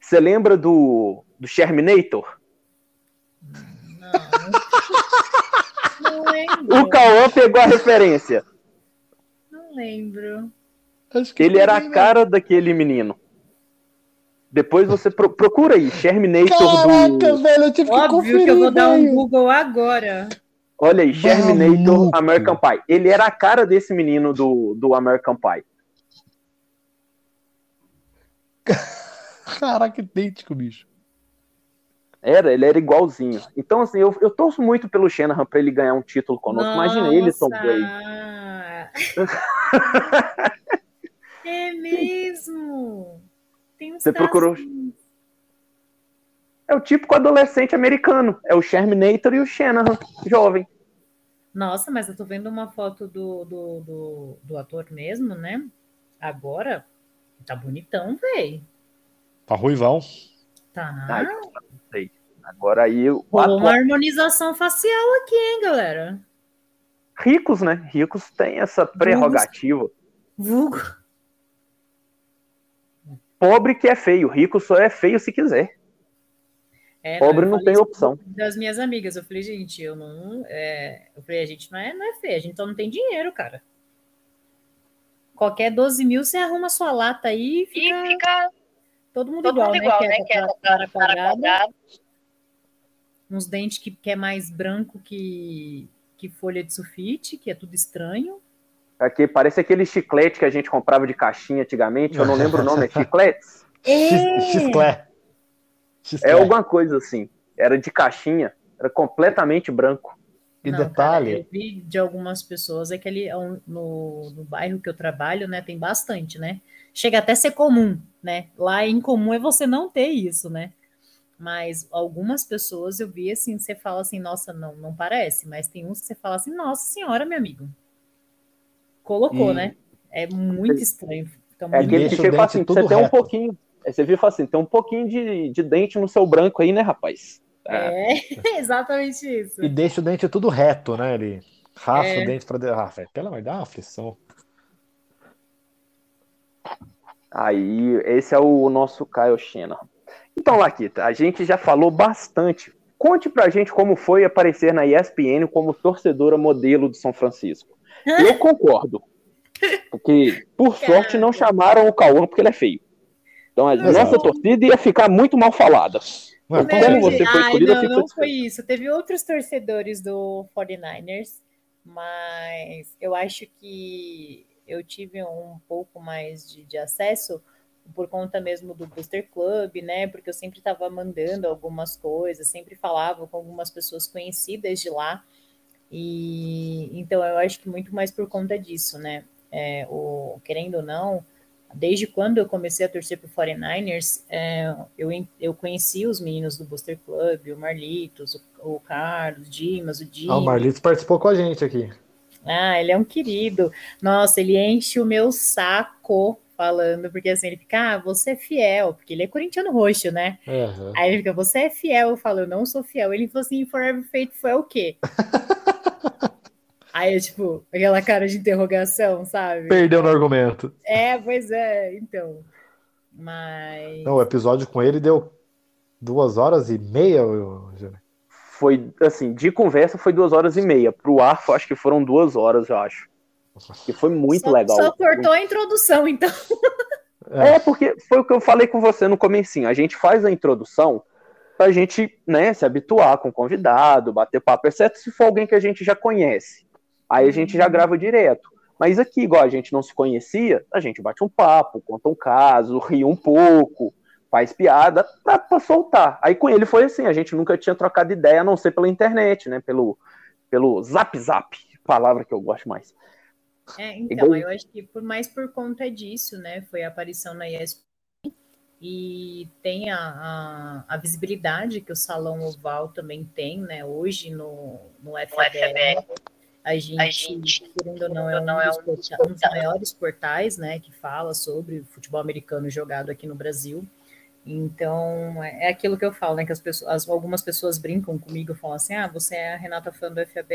Você lembra do, do Sherminator? Não. não lembro. O Cauã pegou a referência. Não lembro. Acho que Ele era a cara daquele menino. Depois você pro- procura aí, Sherminator Caraca, do. velho, eu tive que Óbvio conferir, que eu vou dar um. Google agora. Olha aí, Sherminator Maluco. American Pie. Ele era a cara desse menino do, do American Pie. Caraca, idêntico, bicho. Era, ele era igualzinho. Então, assim, eu, eu torço muito pelo Shanahan pra ele ganhar um título conosco. Imagina ele, Tom Brady. é mesmo. Tem uns Você procurou-. É o típico adolescente americano. É o Sherminator e o Shanahan, jovem. Nossa, mas eu tô vendo uma foto do, do, do, do ator mesmo, né? Agora. Tá bonitão, véi. Tá ruivão. Tá. Ai, não sei. Agora aí, o Rolou uma harmonização facial aqui, hein, galera? ricos, né? Ricos têm essa prerrogativa. Vulgo. Pobre que é feio, rico só é feio se quiser. É, Pobre não falei tem opção. Das minhas amigas, eu falei, gente, eu não. é, Eu falei, a gente não é, não é feio, a gente só não tem dinheiro, cara. Qualquer 12 mil você arruma sua lata aí e fica, E fica todo mundo todo igual, mundo né? igual, Que é né? Que é cara quadrada, uns dentes que, que é mais branco que, que folha de sulfite, que é tudo estranho. Aqui parece aquele chiclete que a gente comprava de caixinha antigamente. Eu não lembro o nome, é chicletes? É, X-Clé. É alguma coisa assim. Era de caixinha, era completamente branco. E Não, cara, detalhe, eu vi de algumas pessoas, é que ali é um- no, no bairro que eu trabalho, né, tem bastante, né? Chega até a ser comum, né? Lá é incomum é você não ter isso, né? Mas algumas pessoas eu vi assim, você fala assim, nossa, não, não parece, mas tem uns que você fala assim, nossa senhora, meu amigo. Colocou, E- né? É muito estranho. Fica É muito aquele que o chega assim: você tem um pouquinho. Aí você viu e fala assim: tem um pouquinho de, de dente no seu branco aí, né, rapaz? É, exatamente isso. E deixa o dente tudo reto, né? Ele raspa É. o dente pra. de- Ah, pelo amor Deus, dá uma aflição. Aí, esse é o nosso Kyle Shannon. Então, Laquita, a gente já falou bastante. Conte pra gente como foi aparecer na ESPN como torcedora modelo do São Francisco. Eu concordo. Porque, por sorte, não chamaram o Cauã porque ele é feio. Então, a Exato. nossa torcida ia ficar muito mal falada. Não, como você- foi ai, escolhida, eu não, não foi isso. Teve outros torcedores do 49ers, mas eu acho que eu tive um pouco mais de, de acesso por conta mesmo do Booster Club, né? Porque eu sempre estava mandando algumas coisas, sempre falava com algumas pessoas conhecidas de lá. E então eu acho que muito mais por conta disso, né? É, o, querendo ou não, desde quando eu comecei a torcer pro 49ers, é, eu, eu conheci os meninos do Booster Club, o Marlitos, o, o Carlos, o Dimas, o Jimmy. Ah, o Marlitos participou com a gente aqui. Ah, ele é um querido. Nossa, ele enche o meu saco falando, porque assim, ele fica, ah, você é fiel, porque ele é corintiano roxo, né? Aham. Aí ele fica, você é fiel? Eu falo, eu não sou fiel. Ele falou assim, Forever Faithful é o quê? Aí tipo, aquela cara de interrogação, sabe? Perdeu no argumento. É, pois é, então. Mas. Não, o episódio com ele deu duas horas e meia. ô, Júnior. Foi, assim, de conversa foi duas horas e meia. Pro ar, acho que foram duas horas, eu acho. Que foi muito só, legal. Só cortou a introdução, então. É, porque foi o que eu falei com você no comecinho. A gente faz a introdução pra gente, né, se habituar com o convidado, bater papo, exceto se for alguém que a gente já conhece. Aí a gente já grava direto. Mas aqui, igual a gente não se conhecia, a gente bate um papo, conta um caso, ri um pouco, faz piada, pra, pra soltar. Aí com ele foi assim, a gente nunca tinha trocado ideia, a não ser pela internet, né, pelo, pelo zap zap, palavra que eu gosto mais. É, então, Igual- eu acho que por mais por conta disso, né? Foi a aparição na ESPN e tem a, a, a visibilidade que o Salão Oval também tem, né? Hoje no, no FBR. A gente, A gente, querendo ou não, é um, não, é dos, um dos porta- um dos maiores portais, né? Que fala sobre futebol americano jogado aqui no Brasil. Então, é é aquilo que eu falo, né? Que as pessoas, as- algumas pessoas brincam comigo, falam assim: ah, você é a Renata fã do FABR.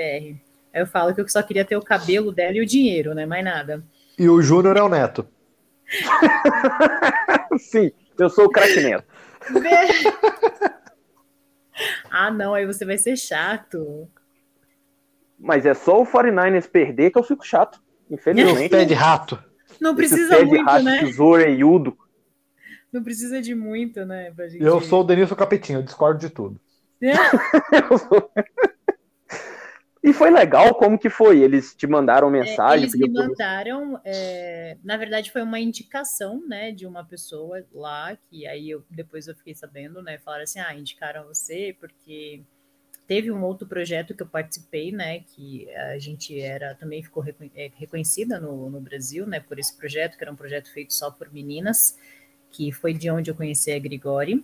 Aí eu falo que eu só queria ter o cabelo dela e o dinheiro, né? Mais nada. E o Júnior é o neto. Sim, eu sou o craque neto. ah, não, aí você vai ser chato. Mas é só o 49ers perder que eu fico chato. E o Infelizmente. pé de rato. Não Esse precisa pé de muito, rato, né? tesouro eiudo. Não precisa de muito, né? Pra gente... Eu sou o Denilson Capetinho, eu discordo de tudo. E foi legal, como que foi? Eles te mandaram mensagem? É, eles me mandaram, é, na verdade foi uma indicação, né, de uma pessoa lá, que aí eu, depois eu fiquei sabendo, né, falaram assim, ah, indicaram você porque teve um outro projeto que eu participei, né, que a gente era, também ficou é, reconhecida no, no Brasil, né, por esse projeto, que era um projeto feito só por meninas, que foi de onde eu conheci a Grigori,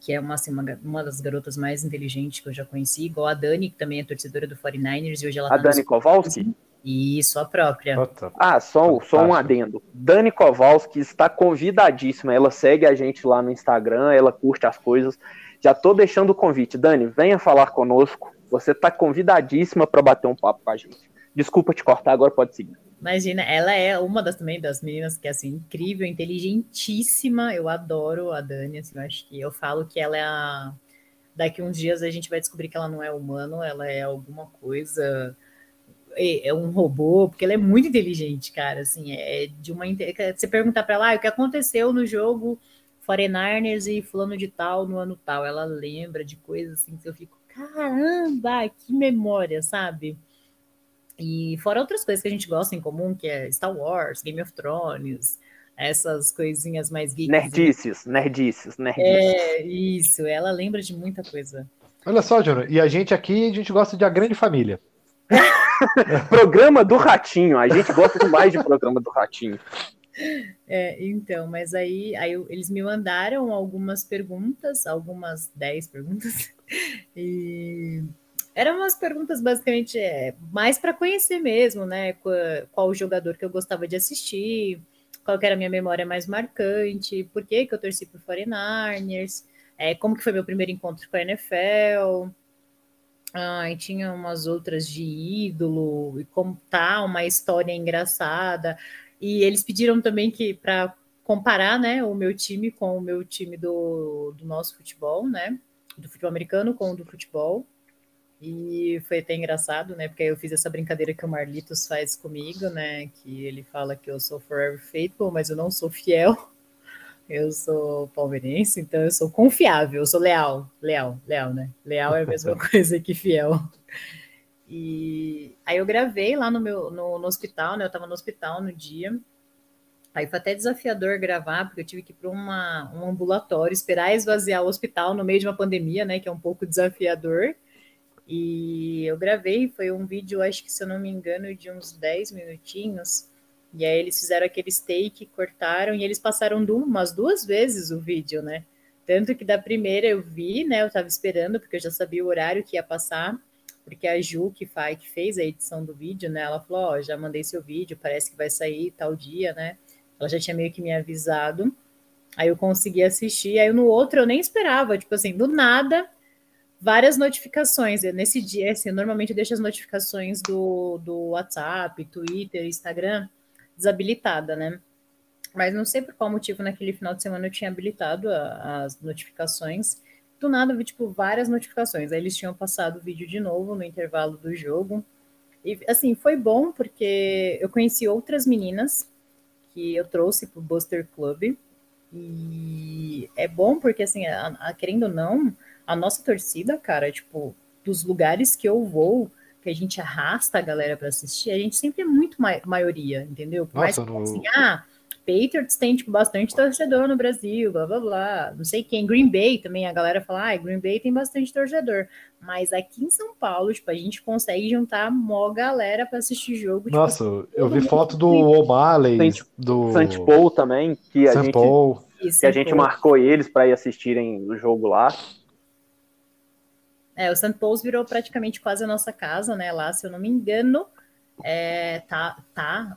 que é uma, assim, uma, uma das garotas mais inteligentes que eu já conheci, igual a Dani, que também é torcedora do 49ers, e hoje ela A tá Dani nos- Kowalski? Isso, a própria. Ah, só, só um adendo. Dani Kowalski está convidadíssima. Ela segue a gente lá no Instagram, ela curte as coisas. Já tô deixando o convite. Dani, venha falar conosco. Você está convidadíssima para bater um papo com a gente. Desculpa te cortar, agora pode seguir. Imagina, ela é uma das também das meninas que é assim, incrível, inteligentíssima. Eu adoro a Dani, assim, eu acho que eu falo que ela é a. Daqui uns dias a gente vai descobrir que ela não é humano, ela é alguma coisa. É é um robô, porque ela é muito inteligente, cara. Assim, é de uma. Você perguntar pra ela ah, o que aconteceu no jogo Foreigners e fulano de tal no ano tal. Ela lembra de coisas assim que eu fico, caramba, que memória, sabe? E fora outras coisas que a gente gosta em comum, que é Star Wars, Game of Thrones, essas coisinhas mais geeks. Nerdices, nerdices, nerdices. É, isso, ela lembra de muita coisa. Olha só, Júnior, e a gente aqui, a gente gosta de A Grande Família. Programa do Ratinho. A gente gosta demais de programa do Ratinho. É, então, mas aí, aí eles me mandaram algumas perguntas, algumas 10 perguntas, e eram umas perguntas basicamente é, mais para conhecer mesmo, né? Qual, o jogador que eu gostava de assistir, qual era a minha memória mais marcante, por que, que eu torci pro 49ers, é, como que foi meu primeiro encontro com a NFL. Ah, e tinha umas outras de ídolo, e contar uma história engraçada. E eles pediram também que para comparar, né, o meu time com o meu time do, do nosso futebol, né, do futebol americano com o do futebol. E foi até engraçado, né, porque aí eu fiz essa brincadeira que o Marlitos faz comigo, né, que ele fala que eu sou forever faithful, mas eu não sou fiel. Eu sou palmeirense, então eu sou confiável, eu sou leal, leal, leal, né? Leal é a mesma coisa que fiel. E aí eu gravei lá no meu no, no hospital, né? Eu tava no hospital no dia. Aí foi até desafiador gravar, porque eu tive que ir para um ambulatório, esperar esvaziar o hospital no meio de uma pandemia, né? Que é um pouco desafiador. E eu gravei, foi um vídeo, acho que se eu não me engano, de uns 10 minutinhos. E aí eles fizeram aquele take, cortaram e eles passaram umas duas vezes o vídeo, né? Tanto que da primeira eu vi, né? Eu tava esperando, porque eu já sabia o horário que ia passar porque a Ju, que, faz, que fez a edição do vídeo, né? Ela falou: Ó, já mandei seu vídeo, parece que vai sair tal dia, né? Ela já tinha meio que me avisado. Aí eu consegui assistir. Aí no outro eu nem esperava, tipo assim, do nada, várias notificações. Eu, Nesse dia, assim, normalmente eu deixo as notificações do, do WhatsApp, Twitter, Instagram desabilitada, né? Mas não sei por qual motivo naquele final de semana eu tinha habilitado a- as notificações do nada eu vi, tipo, várias notificações. Aí eles tinham passado o vídeo de novo no intervalo do jogo. E, assim, foi bom porque eu conheci outras meninas que eu trouxe pro Buster Club. E é bom porque, assim, a, a- querendo ou não, a nossa torcida, cara, tipo, dos lugares que eu vou, que a gente arrasta a galera para assistir, a gente sempre é muito ma maioria, entendeu? Por mais Nossa, que, no- assim, ah, Patriots tem, tipo, bastante torcedor no Brasil, blá, blá, blá. Não sei quem. Green Bay também, a galera fala, ah, Green Bay tem bastante torcedor. Mas aqui em São Paulo, tipo, a gente consegue juntar mó galera pra assistir jogo. tipo, Nossa, eu vi foto do O'Malley, Saint- do Saint Paul também, que a Saint gente, Paul. isso, que a gente marcou eles para ir assistirem o jogo lá. É, o St. Paul's virou praticamente quase a nossa casa, né? Lá, se eu não me engano, é, tá, tá,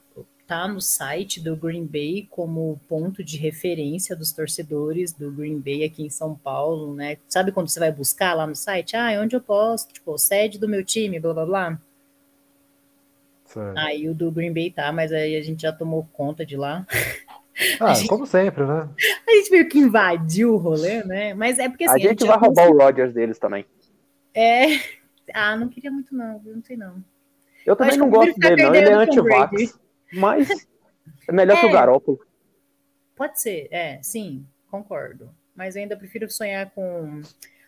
tá no site do Green Bay como ponto de referência dos torcedores do Green Bay aqui em São Paulo, né? Sabe quando você vai buscar lá no site? Ah, onde eu posto? Tipo, sede do meu time, blá blá blá. Sério. Aí o do Green Bay tá, mas aí a gente já tomou conta de lá. Ah, como sempre, né? A gente meio que invadiu o rolê, né? Mas é porque a assim. gente já vai roubar o Rodgers deles também. É. Ah, não queria muito, não, viu? não sei não. Eu também acho não eu gosto dele, não. Ele é anti-vax. Mas é melhor que o É. Garópolo. Pode ser, é, sim, concordo. Mas eu ainda prefiro sonhar com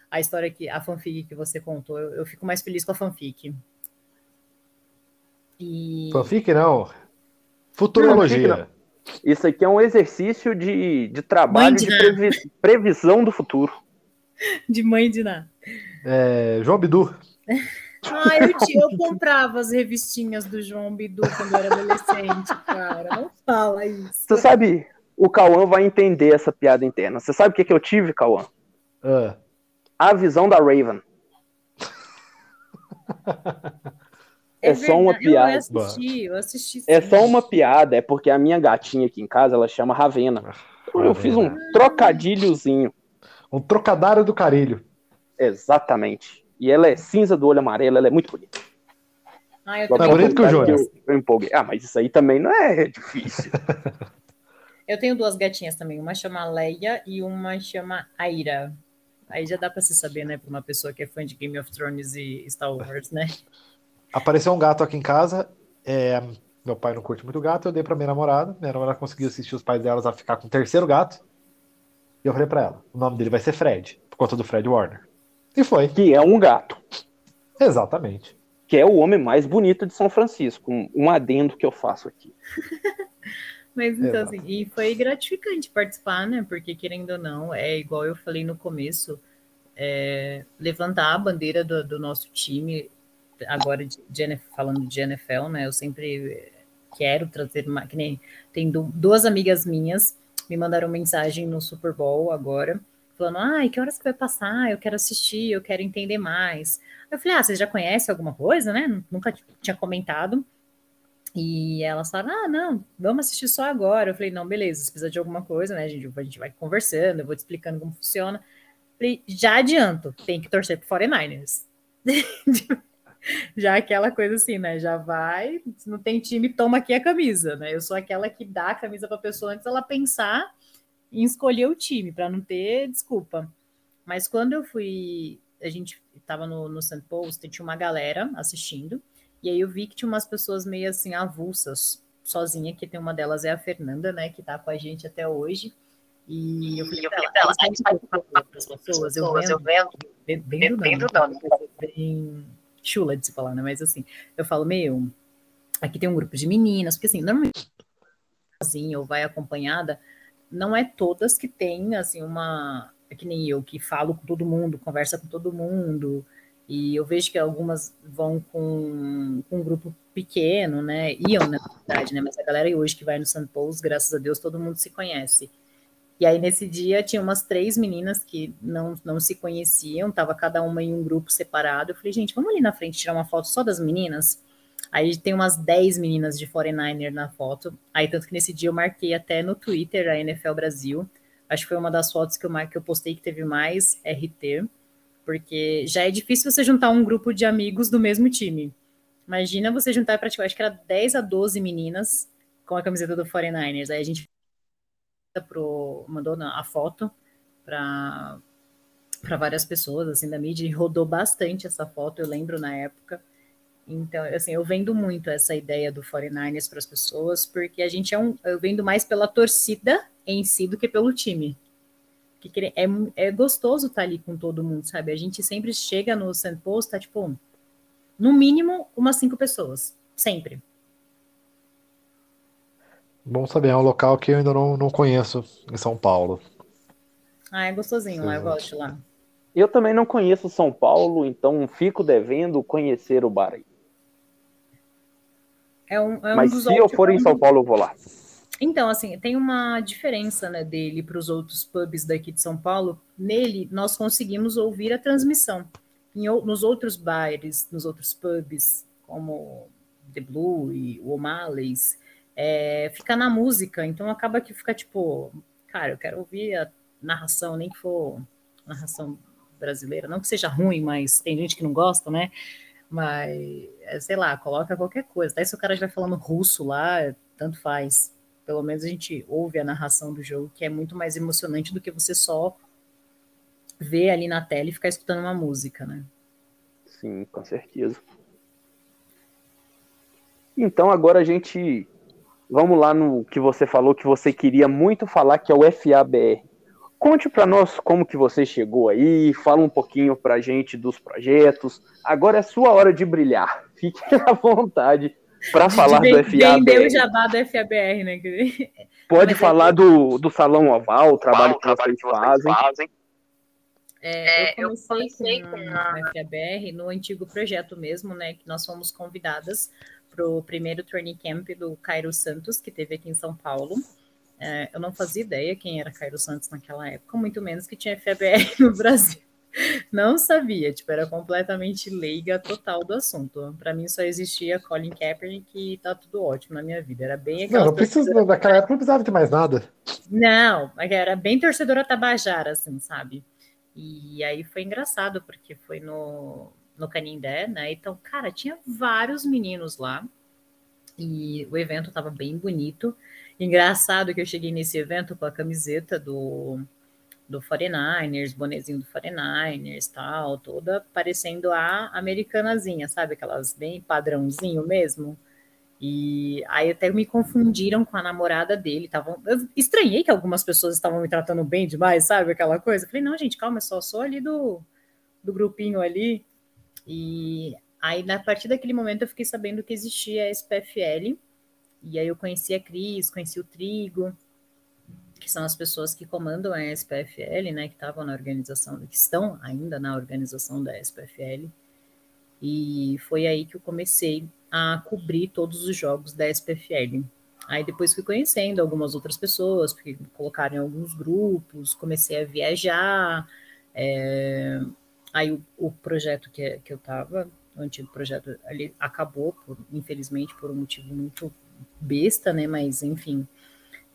a história que a fanfic que você contou. Eu, eu fico mais feliz com a fanfic. E Fanfic não. Futurologia. Não, fanfic Isso aqui é um exercício de, de trabalho de de Ná. previ- previsão do futuro. de mãe de nada. É, João Bidu. Ah, eu, tinha- eu comprava as revistinhas do João Bidu quando eu era adolescente, cara. Não fala isso. Você sabe, o Cauã vai entender essa piada interna. Você sabe o que, que eu tive, Cauã? Ah, A visão da Raven. É só uma piada. Eu assisti, eu assisti. É só uma piada, é porque a minha gatinha aqui em casa, ela chama Ravena. Então eu fiz um trocadilhozinho. um trocadário do carilho. Exatamente. E ela é cinza do olho amarelo, ela é muito bonita. Ah, eu, Só Tá bonito que o contar Júnior. eu, eu empolguei. Ah, mas isso aí também não é difícil. eu tenho duas gatinhas também. Uma chama Leia e uma chama Aira. Aí já dá pra se saber, né, pra uma pessoa que é fã de Game of Thrones e Star Wars, né? Apareceu um gato aqui em casa. é, meu pai não curte muito gato, eu dei pra minha namorada. Minha namorada conseguiu assistir os pais delas a ficar com o terceiro gato. E eu falei pra ela: o nome dele vai ser Fred, por conta do Fred Warner. E foi. que é um gato. Exatamente. Que é o homem mais bonito de São Francisco. Um, um adendo que eu faço aqui. Mas então, Exato. assim, e foi gratificante participar, né? Porque, querendo ou não, é igual eu falei no começo, é, levantar a bandeira do, do nosso time, agora de, de falando de NFL, né? Eu sempre quero trazer, uma, que nem tem du- duas amigas minhas me mandaram mensagem no Super Bowl agora, falando, ai, que horas que vai passar? Eu quero assistir, eu quero entender mais. Eu falei, ah, vocês já conhecem alguma coisa, né? Nunca tinha comentado. E elas falaram: ah, não, vamos assistir só agora. Eu falei: não, beleza, se precisar de alguma coisa, né? A gente, a gente vai conversando, eu vou te explicando como funciona. Falei: já adianto, tem que torcer pro 49ers. já aquela coisa assim, né? Já vai, se não tem time, toma aqui a camisa, né? Eu sou aquela que dá a camisa pra pessoa antes ela pensar em escolher o time, para não ter desculpa. Mas quando eu fui, a gente tava no, no St. Post, tinha uma galera assistindo. E aí eu vi que tinha umas pessoas meio assim avulsas, sozinha, que tem uma delas é a Fernanda, né, que tá com a gente até hoje. E eu falei pra ela, "Ah, eles fazem para as pessoas, eu vendo, bem, bem, bem, bem chula de se falar, né, mas assim, eu falo, meu, aqui tem um grupo de meninas, porque assim, normalmente sozinha ou vai acompanhada, não é todas que têm, assim, uma, é que nem eu, que falo com todo mundo, conversa com todo mundo, e eu vejo que algumas vão com, com um grupo pequeno, né? Iam, na verdade, né? Mas a galera hoje que vai no St. Paul's, graças a Deus, todo mundo se conhece. E aí, nesse dia, tinha umas três meninas que não, não se conheciam, tava cada uma em um grupo separado. Eu falei, gente, vamos ali na frente tirar uma foto só das meninas? Aí tem umas 10 meninas de 49er na foto. Aí, tanto que nesse dia eu marquei até no Twitter a NFL Brasil. Acho que foi uma das fotos que eu, que eu postei que teve mais RT porque já é difícil você juntar um grupo de amigos do mesmo time. Imagina você juntar praticamente, acho que era 10 a 12 meninas com a camiseta do 49ers. Aí a gente pro, mandou a foto para várias pessoas assim da mídia e rodou bastante essa foto, eu lembro na época. Então, assim, eu vendo muito essa ideia do 49ers para as pessoas, porque a gente é um, eu vendo mais pela torcida em si do que pelo time que é, é gostoso estar ali com todo mundo, sabe? A gente sempre chega no St. Post, tá tipo, no mínimo, umas cinco pessoas. Sempre. Bom saber, é um local que eu ainda não, não conheço em São Paulo. Ah, é gostosinho lá, eu gosto lá. Eu também não conheço São Paulo, então fico devendo conhecer o bar aí. É um, é um Mas se eu for em São Paulo, eu vou lá. Então, assim, tem uma diferença né, dele para os outros pubs daqui de São Paulo. Nele, nós conseguimos ouvir a transmissão. Em nos outros bares, nos outros pubs, como The Blue e o O'Malley's, é, fica na música. Então, acaba que fica tipo, cara, eu quero ouvir a narração, nem que for narração brasileira. Não que seja ruim, mas tem gente que não gosta, né? Mas, sei lá, coloca qualquer coisa. Até se o cara estiver falando russo lá, tanto faz. Pelo menos a gente ouve a narração do jogo, que é muito mais emocionante do que você só ver ali na tela e ficar escutando uma música, né? Sim, com certeza. Então agora a gente vamos lá no que você falou que você queria muito falar, que é o FABR. Conte para nós como que você chegou aí, fala um pouquinho pra gente dos projetos. Agora é sua hora de brilhar. Fique à vontade Para falar de do vender o FABR, jabá do FABR, né? pode Mas é falar que- do, do Salão Oval, o trabalho o que vocês fazem. É, É, eu eu comecei, comecei com, com a FABR no antigo projeto mesmo, né? Que nós fomos convidadas para o primeiro training camp do Cairo Santos, que teve aqui em São Paulo. É, eu não fazia ideia quem era Cairo Santos naquela época, muito menos que tinha FABR no Brasil. Não sabia, tipo, era completamente leiga total do assunto. Para mim só existia Colin Kaepernick e tá tudo ótimo na minha vida. Era bem Não, aquela não precisa, naquela época não precisava de mais nada. não, era bem torcedora tabajara, assim, sabe? E aí foi engraçado, porque foi no, no Canindé, né? Então, cara, tinha vários meninos lá. E o evento tava bem bonito. Engraçado que eu cheguei nesse evento com a camiseta do, do 49ers, bonezinho do 49ers, tal, toda parecendo a americanazinha, sabe? Aquelas bem padrãozinho mesmo. E aí até me confundiram com a namorada dele. Tavam, eu estranhei que algumas pessoas estavam me tratando bem demais, sabe? Aquela coisa. Eu falei, não, gente, calma, só sou ali do, do grupinho ali. E aí, na partir daquele momento, eu fiquei sabendo que existia a SPFL. E aí eu conheci a Cris, conheci o Trigo, que são as pessoas que comandam a SPFL, né? Que estavam na organização, que estão ainda na organização da SPFL. E foi aí que eu comecei a cobrir todos os jogos da SPFL. Aí depois fui conhecendo algumas outras pessoas, porque colocaram em alguns grupos, comecei a viajar. é, Aí o, o projeto que, que eu estava, o antigo projeto, ele acabou, por- infelizmente, por um motivo muito besta, né? Mas enfim,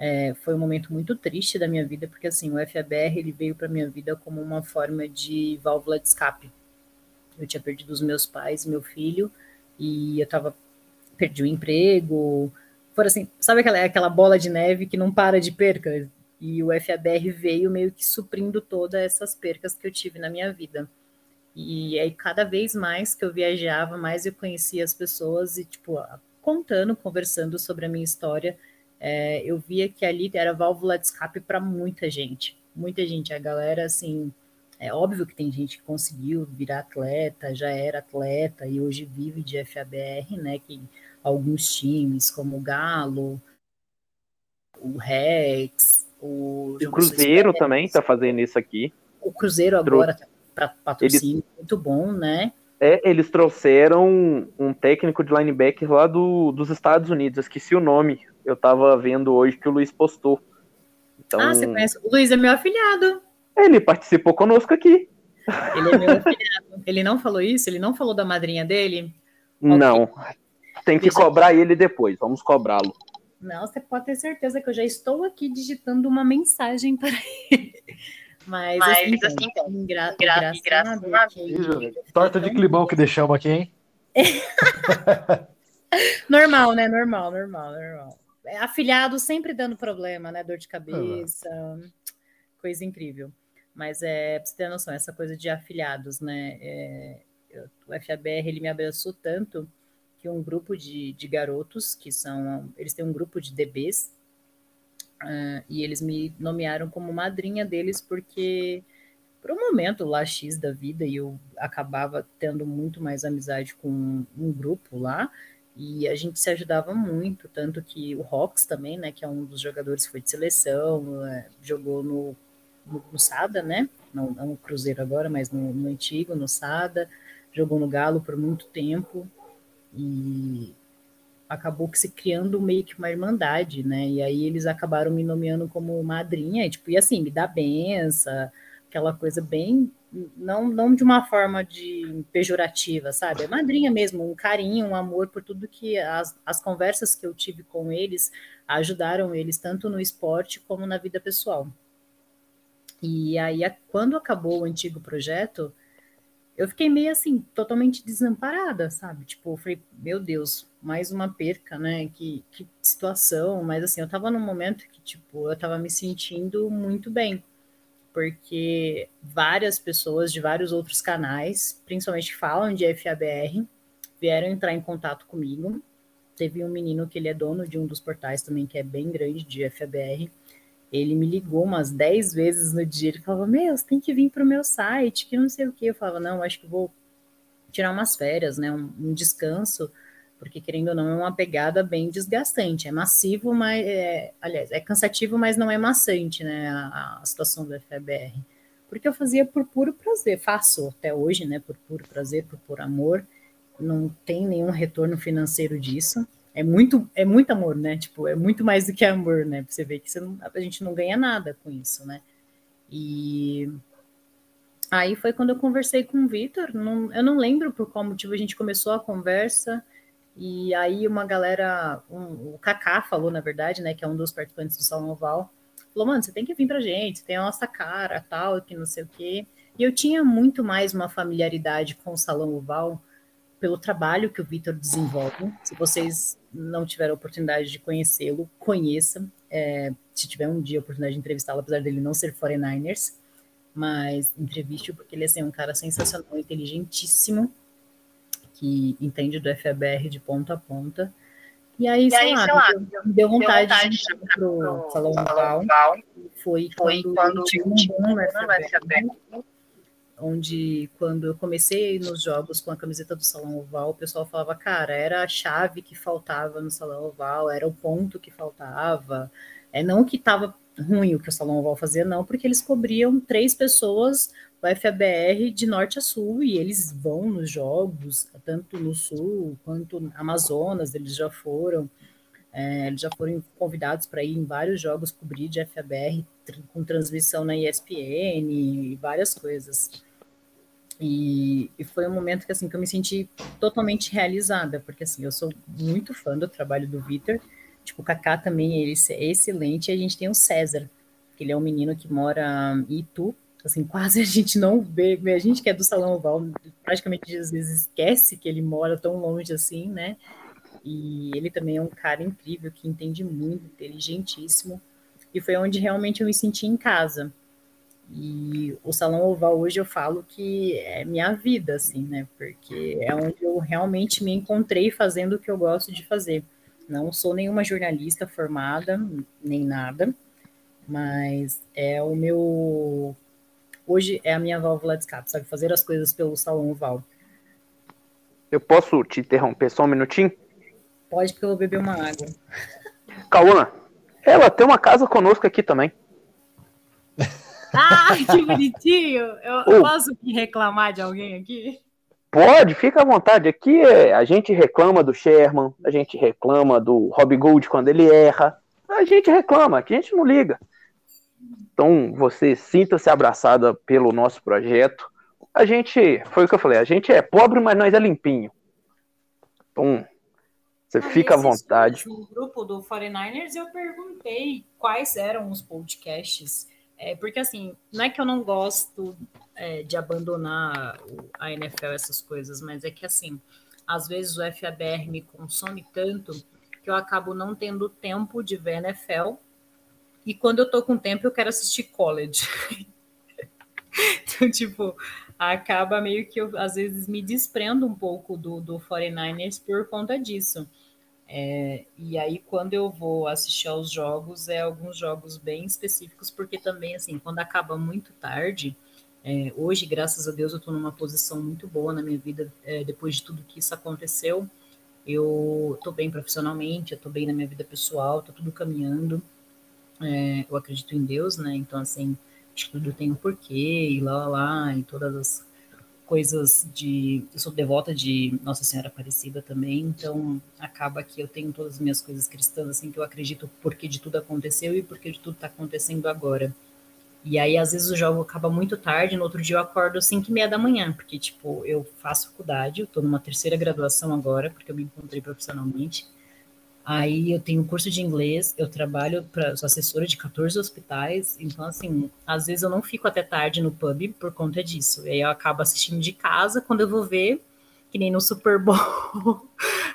é, foi um momento muito triste da minha vida, porque assim, o FABR ele veio para minha vida como uma forma de válvula de escape. Eu tinha perdido os meus pais, meu filho, e eu tava perdi o emprego. Foram assim, sabe aquela, aquela bola de neve que não para de perca? E o FABR veio meio que suprindo todas essas percas que eu tive na minha vida. E aí, cada vez mais que eu viajava, mais eu conhecia as pessoas e, tipo, contando, conversando sobre a minha história, é, eu via que ali era válvula de escape para muita gente. Muita gente. A galera, assim, é óbvio que tem gente que conseguiu virar atleta, já era atleta e hoje vive de FABR, né? Que alguns times, como o Galo, o Rex, o, O Cruzeiro também tá fazendo isso aqui. o Cruzeiro agora tá para patrocínio muito bom, né? É, eles trouxeram um técnico de linebacker lá do, dos Estados Unidos, esqueci o nome. Eu tava vendo hoje que o Luiz postou. Então, Ah, você conhece? O Luiz é meu afilhado. ele participou conosco aqui. Ele é meu afilhado. Ele não falou isso? Ele não falou da madrinha dele? Não. Tem que Deixa- cobrar ele depois, vamos cobrá-lo. Não, você pode ter certeza que eu já estou aqui digitando uma mensagem para ele. Mas, Mas, assim, assim, então, engra- engra- engraçado engraçado Júlio, Torta de climão que deixamos aqui, hein? Normal, né? Normal, normal, normal. É, Afilhado sempre dando problema, né? Dor de cabeça, coisa incrível. Mas é, pra você ter noção, essa coisa de afilhados, né? É, eu- o FABR ele me abraçou tanto que um grupo de, de garotos, que são. Eles têm um grupo de DBs, ah, e eles me nomearam como madrinha deles porque por um momento lá X da vida e eu acabava tendo muito mais amizade com um grupo lá e a gente se ajudava muito, tanto que o Rox também, né, que é um dos jogadores que foi de seleção, é, jogou no, no, no Sada, né, não, não no Cruzeiro agora, mas no, no antigo, no Sada, jogou no Galo por muito tempo. E acabou que se criando meio que uma irmandade, né, e aí eles acabaram me nomeando como madrinha, e, tipo, e assim, me dá benção, aquela coisa bem não, não de uma forma de pejorativa, sabe? É madrinha mesmo, um carinho, um amor por tudo que as, as conversas que eu tive com eles ajudaram eles tanto no esporte como na vida pessoal. E aí, quando acabou o antigo projeto, eu fiquei meio assim, totalmente desamparada, sabe? Tipo, eu falei, meu Deus, mais uma perca, né? Que, que situação. Mas assim, eu tava num momento que, tipo, eu tava me sentindo muito bem porque várias pessoas de vários outros canais, principalmente que falam de FABR, vieram entrar em contato comigo. Teve um menino que ele é dono de um dos portais também, que é bem grande, de FABR. Ele me ligou umas 10 vezes no dia. Ele falava: Meu, você tem que vir para o meu site, que não sei o que. Eu falava: Não, acho que vou tirar umas férias, né? Um, um descanso, porque querendo ou não é uma pegada bem desgastante, é massivo, mas é, aliás, é cansativo, mas não é maçante, né, a, a situação do FBR. Porque eu fazia por puro prazer, faço até hoje, né, por puro prazer, por puro amor, não tem nenhum retorno financeiro disso. É muito, é muito amor, né? Tipo, é muito mais do que amor, né? Você vê que você não, a gente não ganha nada com isso, né? E aí foi quando eu conversei com o Vitor. eu não lembro por qual motivo a gente começou a conversa. E aí uma galera, um, o Kaká falou, na verdade, né? Que é um dos participantes do Salão Oval. Falou, mano, você tem que vir pra gente, tem a nossa cara, tal, que não sei o quê. E eu tinha muito mais uma familiaridade com o Salão Oval pelo trabalho que o Vitor desenvolve. Se vocês não tiveram oportunidade de conhecê-lo, conheça. É, se tiver um dia a oportunidade de entrevistá-lo, apesar dele não ser 49ers, mas entreviste porque ele assim, é um cara sensacional, inteligentíssimo, que entende do FABR de ponta a ponta. E aí, e sei, aí lá, sei lá, deu, deu vontade, deu vontade de ir para o Salão Val. Foi, foi quando, quando tinha um boom no FABR onde quando eu comecei nos jogos com a camiseta do Salão Oval, o pessoal falava, cara, era a chave que faltava no Salão Oval, era o ponto que faltava. É não que estava ruim o que o Salão Oval fazia, não, porque eles cobriam três pessoas, o FABR, de norte a sul, e eles vão nos jogos, tanto no sul quanto no Amazonas, eles já foram. É, eles já foram convidados para ir em vários jogos cobrir de FABR com transmissão na ESPN e várias coisas. E, e, foi um momento que assim que eu me senti totalmente realizada, porque assim, eu sou muito fã do trabalho do Vitor. Tipo, o Kaká também ele é excelente. E a gente tem o César, que ele é um menino que mora em Itu. Assim, quase a gente não vê, a gente que é do Salão Oval, praticamente às vezes esquece que ele mora tão longe assim, né? E ele também é um cara incrível, que entende muito, inteligentíssimo. E foi onde realmente eu me senti em casa e o Salão Oval hoje eu falo que é minha vida, assim, né? Porque é onde eu realmente me encontrei fazendo o que eu gosto de fazer. Não sou nenhuma jornalista formada, nem nada, mas é o meu. Hoje é a minha válvula de escape, sabe? Fazer as coisas pelo Salão Oval. Eu posso te interromper só um minutinho? Pode, porque eu vou beber uma água. Cauã, ela tem uma casa conosco aqui também. Ah, que bonitinho! Eu, eu posso reclamar de alguém aqui? Pode, fica à vontade. Aqui é, a gente reclama do Sherman, a gente reclama do Rob Gold quando ele erra. A gente reclama, aqui a gente não liga. Então, você sinta-se abraçada pelo nosso projeto. A gente, foi o que eu falei, a gente é pobre, mas nós é limpinho. Então, você fica à vontade. No grupo do 49ers, eu perguntei quais eram os podcasts é, porque assim, não é que eu não gosto é, de abandonar a NFL, essas coisas, mas é que assim, às vezes o FABR me consome tanto que eu acabo não tendo tempo de ver NFL. E quando eu tô com tempo, eu quero assistir college. então, tipo, acaba meio que eu, às vezes, me desprendo um pouco do, do 49ers por conta disso. É, e aí, quando eu vou assistir aos jogos, é alguns jogos bem específicos, porque também, assim, quando acaba muito tarde, é, hoje, graças a Deus, eu estou numa posição muito boa na minha vida, é, depois de tudo que isso aconteceu. Eu estou bem profissionalmente, eu estou bem na minha vida pessoal, está tudo caminhando. É, eu acredito em Deus, né? Então, assim, tudo tem um porquê, e lá, lá, lá, e todas as coisas de. Eu sou devota de Nossa Senhora Aparecida também, então acaba que eu tenho todas as minhas coisas cristãs, assim, que eu acredito porque de tudo aconteceu e porque de tudo está acontecendo agora. E aí, às vezes, o jogo acaba muito tarde, no outro dia eu acordo às 5 e meia da manhã, porque, tipo, eu faço faculdade, eu tô numa terceira graduação agora, porque eu me encontrei profissionalmente. Aí eu tenho curso de inglês, eu trabalho para sou assessora de 14 hospitais, então assim, às vezes eu não fico até tarde no pub por conta disso. E aí eu acabo assistindo de casa, quando eu vou ver, que nem no Super Bowl.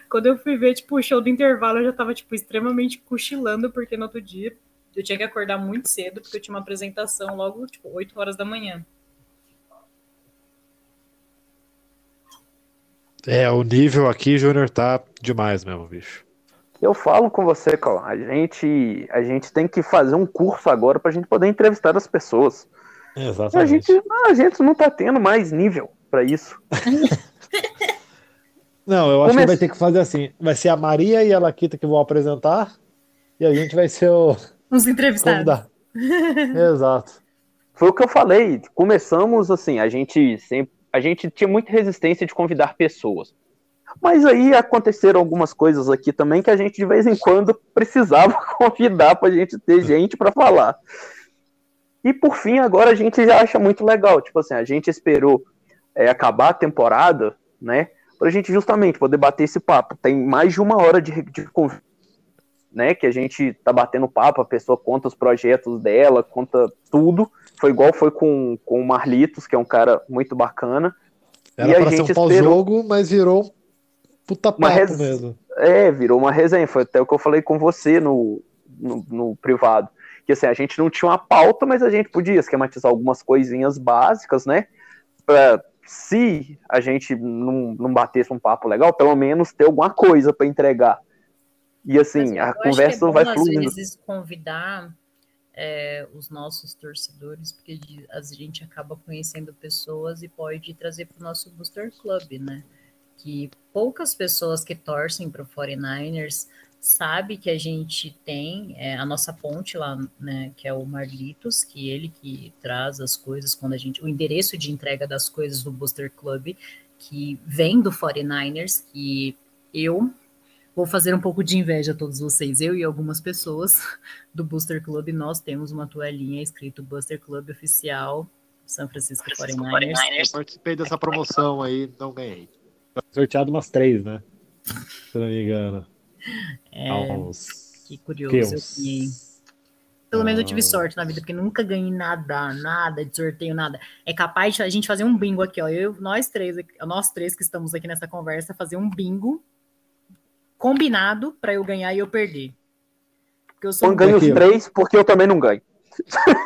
quando eu fui ver tipo o show do intervalo, eu já tava tipo extremamente cochilando porque no outro dia eu tinha que acordar muito cedo porque eu tinha uma apresentação logo tipo 8 horas da manhã. É, o nível aqui, Júnior, tá demais mesmo, bicho. Eu falo com você, Cal. A gente, a gente tem que fazer um curso agora para a gente poder entrevistar as pessoas. Exatamente. A gente, a gente não está tendo mais nível para isso. Não, eu acho Come- que vai ter que fazer assim. Vai ser a Maria e a Laquita que vão apresentar. E a gente vai ser o Os entrevistados. Exato. Foi o que eu falei. Começamos assim, a gente sempre, a gente tinha muita resistência de convidar pessoas. Mas aí aconteceram algumas coisas aqui também que a gente de vez em quando precisava convidar pra gente ter gente pra falar. E por fim, agora a gente já acha muito legal. Tipo assim, a gente esperou é, acabar a temporada, né? Pra gente justamente poder bater esse papo. Tem mais de uma hora de, de né? Que a gente tá batendo papo, a pessoa conta os projetos dela, conta tudo. Foi igual foi com, com o Marlitos, que é um cara muito bacana. Era E a pra ser gente um pós-jogo, mas virou puta papo res- mesmo. É, virou uma resenha. Foi até o que eu falei com você no, no, no privado. Que assim, a gente não tinha uma pauta, mas a gente podia esquematizar algumas coisinhas básicas, né? Pra, se a gente não, não batesse um papo legal, pelo menos ter alguma coisa para entregar. E Mas assim, eu a acho que conversa é bom, vai às fluindo. vezes, convidar é, os nossos torcedores, porque a gente acaba conhecendo pessoas e pode trazer para o nosso Booster Club, né? Que poucas pessoas que torcem para o 49ers sabe que a gente tem é, a nossa ponte lá, né, que é o Marlitos, que ele que traz as coisas quando a gente, o endereço de entrega das coisas do Booster Club, que vem do 49ers, que eu Vou fazer um pouco de inveja a todos vocês. Eu e algumas pessoas do Booster Club, nós temos uma toalhinha escrito Booster Club Oficial São Francisco 49ers. Eu participei dessa promoção aí, não ganhei. Foi sorteado umas três, né? Se não me engano. É, uns- que curioso. que uns-. Pelo menos eu tive Ah. sorte na vida, porque nunca ganhei nada, nada de sorteio, nada. É capaz de a gente fazer um bingo aqui, ó. Eu, nós três, nós três que estamos aqui nessa conversa, fazer um bingo combinado para eu ganhar e eu perder. Porque eu sou Eu um ganho os três porque eu também não ganho.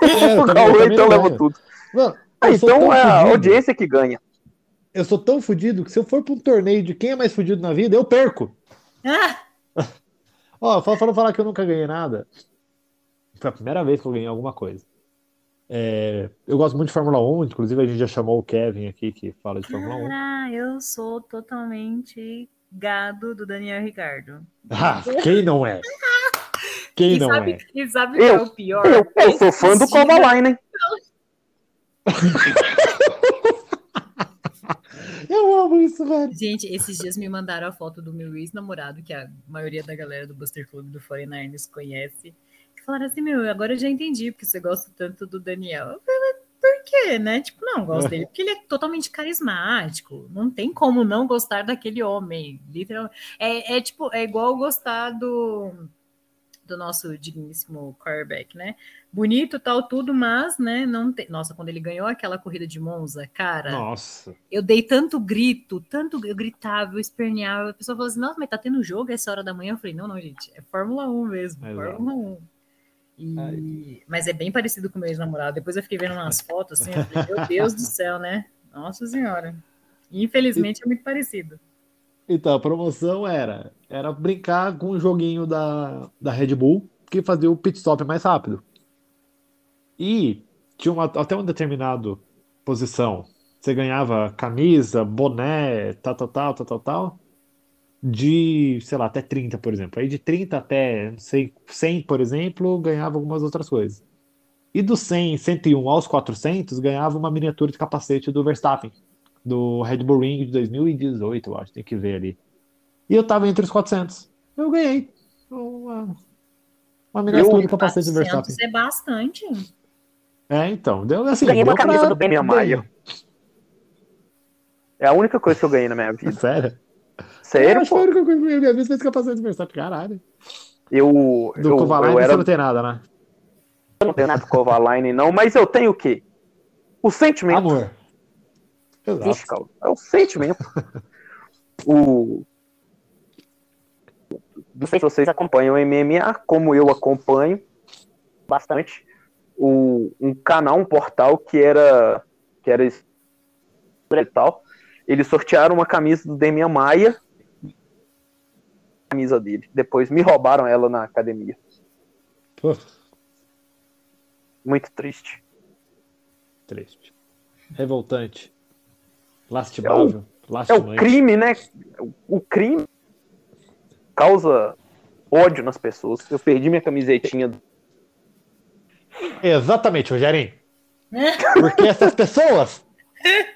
É, eu também- eu também então ganho. tudo. Mano, Ah, então tão é a audiência que ganha. Eu sou tão fudido que se eu for pra um torneio de quem é mais fudido na vida, eu perco. Ah, Ó, fala falar, que eu nunca ganhei nada. Foi a primeira vez que eu ganhei alguma coisa. É, eu gosto muito de Fórmula 1, inclusive a gente já chamou o Kevin aqui que fala de Fórmula 1. Cara, eu sou totalmente gado do Daniel Ricardo. Ah, quem não é? Quem e não sabe, é? e sabe Eu- é o pior? Eu, eu sou fã do Kovalainen. Eu amo isso, velho. Gente, esses dias me mandaram a foto do meu ex-namorado, que a maioria da galera do Buster Club do 49ers conhece. E falaram assim, meu, agora eu já entendi porque você gosta tanto do Daniel. Eu falei, "Mas por quê, né? Tipo, não, gosto dele porque ele é totalmente carismático. Não tem como não gostar daquele homem, literalmente. É, é tipo, é igual gostar do, do nosso digníssimo quarterback, né? Bonito, tal, tudo, mas, né, não tem... Nossa, quando ele ganhou aquela corrida de Monza, cara... Nossa. Eu dei tanto grito, tanto eu gritava, eu esperneava. A pessoa falou assim: Nossa, mas tá tendo jogo essa hora da manhã? Eu falei: Não, não, gente, é Fórmula 1 mesmo, Exato. Fórmula 1. E... Mas é bem parecido com o meu ex-namorado. Depois eu fiquei vendo umas fotos assim, falei: Meu Deus do céu, né? Nossa Senhora. Infelizmente é muito parecido. Então, a promoção era, era brincar com o joguinho da, da Red Bull, que fazia o pit stop mais rápido. E tinha uma, até uma determinada posição. Você ganhava camisa, boné, tal, tal, tal, tal, tal, tal, de, sei lá, até 30, por exemplo. Aí de 30 até, não sei, 100, por exemplo, ganhava algumas outras coisas. E do 100, 101 aos 400, ganhava uma miniatura de capacete do Verstappen do Red Bull Ring de 2018, eu acho, tem que ver ali. E eu tava entre os 400. Eu ganhei uma, uma miniatura de capacete do 400 Verstappen. é bastante. É, então, deu assim. Ganhei uma deu camisa pra- do Demian Maia. É a única coisa que eu ganhei na minha vida. Sério? Eu Sério, acho que foi a única coisa que eu minha vez fez capacete do Verstappen, caralho. Eu, Do eu, Kovalainen eu era você não tem nada, né? eu não tenho nada com Kovalainen, não, mas eu tenho o quê? O sentimento. Amor. Exato. Vixe, Calma, é o sentimento. o... Não sei se vocês acompanham o MMA, como eu acompanho bastante. O, um canal, um portal que era que era tal. Eles sortearam uma camisa do Demian Maia, camisa dele. Depois me roubaram ela na academia. Pô, Muito triste. triste. Revoltante. Lastimável. É o Lastimante. crime, né? O crime causa ódio nas pessoas. Eu perdi minha camisetinha. Exatamente, Rogerinho. Porque essas pessoas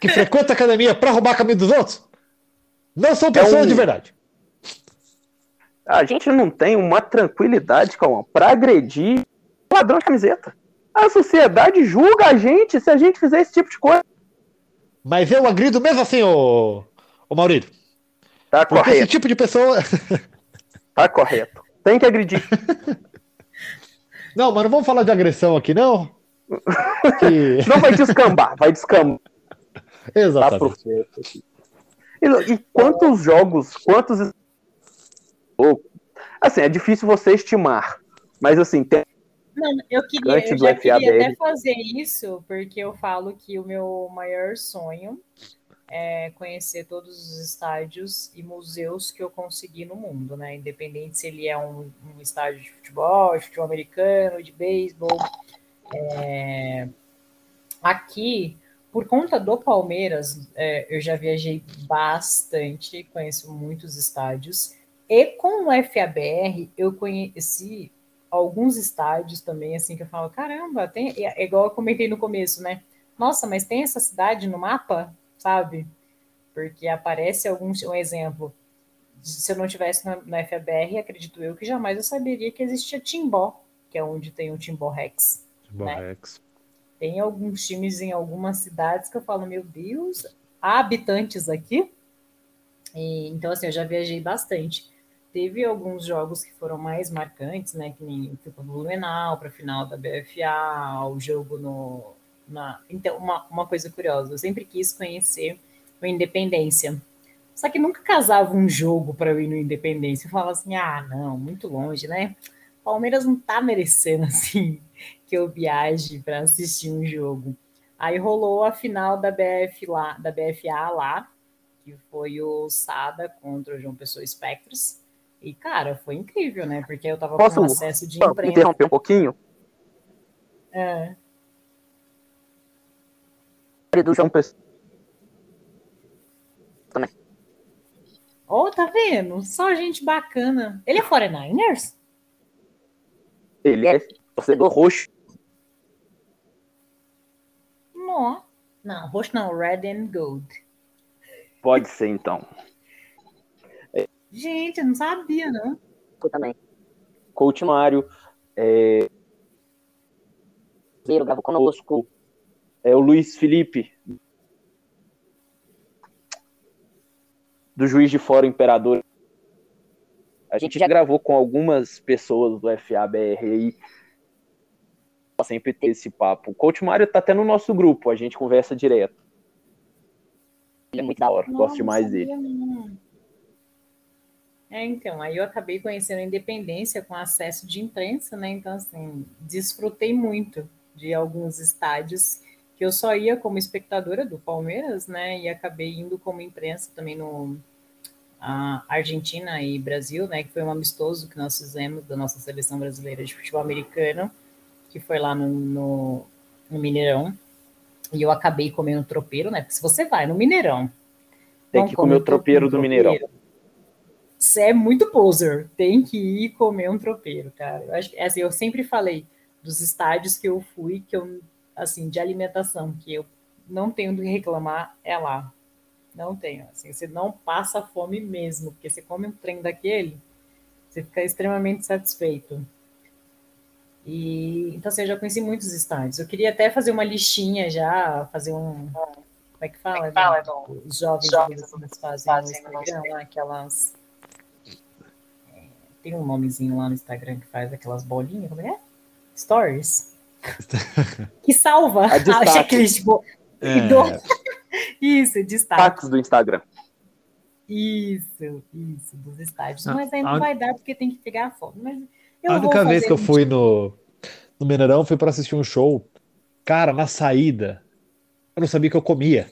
que frequentam a academia pra roubar a camisa dos outros não são pessoas um- de verdade. A gente não tem uma tranquilidade, calma, pra agredir ladrão de camiseta. A sociedade julga a gente se a gente fizer esse tipo de coisa. Mas eu agrido mesmo assim, ô, ô Maurício. Tá Porque esse correto, tipo de pessoa. tá correto. Tem que agredir. Não, mas não vamos falar de agressão aqui, não. Que... Não vai descambar, vai descambar tá Exatamente. aqui. E, e quantos jogos, quantos. Assim, é difícil você estimar. Mas assim, tem Não, eu queria, Antes eu já queria até fazer isso, porque eu falo que o meu maior sonho é conhecer todos os estádios e museus que eu consegui no mundo, né? Independente se ele é um, um estádio de futebol, de futebol americano, de beisebol. É, Aqui, por conta do Palmeiras, é, eu já viajei bastante, conheço muitos estádios. E com o FABR, eu conheci alguns estádios também, assim, que eu falo, caramba, tem, é igual eu comentei no começo, né? Nossa, mas tem essa cidade no mapa, sabe? Porque aparece algum um exemplo. Se eu não tivesse no, no FABR, acredito eu que jamais eu saberia que existia Timbó, que é onde tem o Timbó Rex. Borrex. Tem alguns times em algumas cidades que eu falo, meu Deus, há habitantes aqui? E, então, assim, eu já viajei bastante. Teve alguns jogos que foram mais marcantes, né? Que nem no Blumenau, para a final da BFA, o jogo no. Na... Então, uma, uma coisa curiosa, eu sempre quis conhecer o Independência. Só que nunca casava um jogo para eu ir no Independência. Eu falava assim, ah, não, muito longe, né? Palmeiras não tá merecendo assim que eu viaje para assistir um jogo. Aí rolou a final da BF lá, da BFA lá, que foi o Sada contra o João Pessoa Spectros. E, cara, foi incrível, né? Porque eu tava Posso com acesso de imprensa. interromper um pouquinho. É. Do João Pessoa. Ô, tá vendo? Só gente bacana. Ele é 49ers? Ele é torcedor roxo. Não. Não, roxo não, red and gold. Pode ser, então. Gente, eu não sabia, não. Eu também. Coach Mário. É, Zero gravou conosco. é o Luiz Felipe. Do Juiz de Fora Imperador. A gente já gravou com algumas pessoas do FABR aí. Sempre ter esse papo. O Coach Mário tá até no nosso grupo, a gente conversa direto. Ele é muito da hora. Gosto demais dele. não. É, então, aí eu acabei conhecendo a Independência com acesso de imprensa, né? Então, assim, desfrutei muito de alguns estádios que eu só ia como espectadora do Palmeiras, né? E acabei indo como imprensa também no Argentina e Brasil, né? Que foi um amistoso que nós fizemos da nossa seleção brasileira de futebol americano, que foi lá no, no, no Mineirão. E eu acabei comendo tropeiro, né? Porque se você vai no Mineirão. Tem que comer o tropeiro do Mineirão. Você é muito poser, tem que ir comer um tropeiro, cara. Eu acho que assim, eu sempre falei dos estádios que eu fui, que eu assim, de alimentação, que eu não tenho do que reclamar, é lá. Não tenho, assim, você não passa fome mesmo, porque você come um trem daquele, você fica extremamente satisfeito. E então assim, eu já conheci muitos estádios. Eu queria até fazer uma listinha já, fazer um como é que fala? fala, gente? Os jovens, Jovens adolescentes fazem, fazem no Instagram, aquelas é, tem um nomezinho lá no Instagram que faz aquelas bolinhas, como é? que é? Stories. que salva A a destaque. checklist. É, do- Isso, destaque. Taques do Instagram. Isso, isso, dos estádios. Ah, Mas aí não a- vai dar porque tem que pegar a foto. Mas eu a vou única vez que eu fui no, no Mineirão foi para assistir um show. Cara, na saída, eu não sabia que eu comia.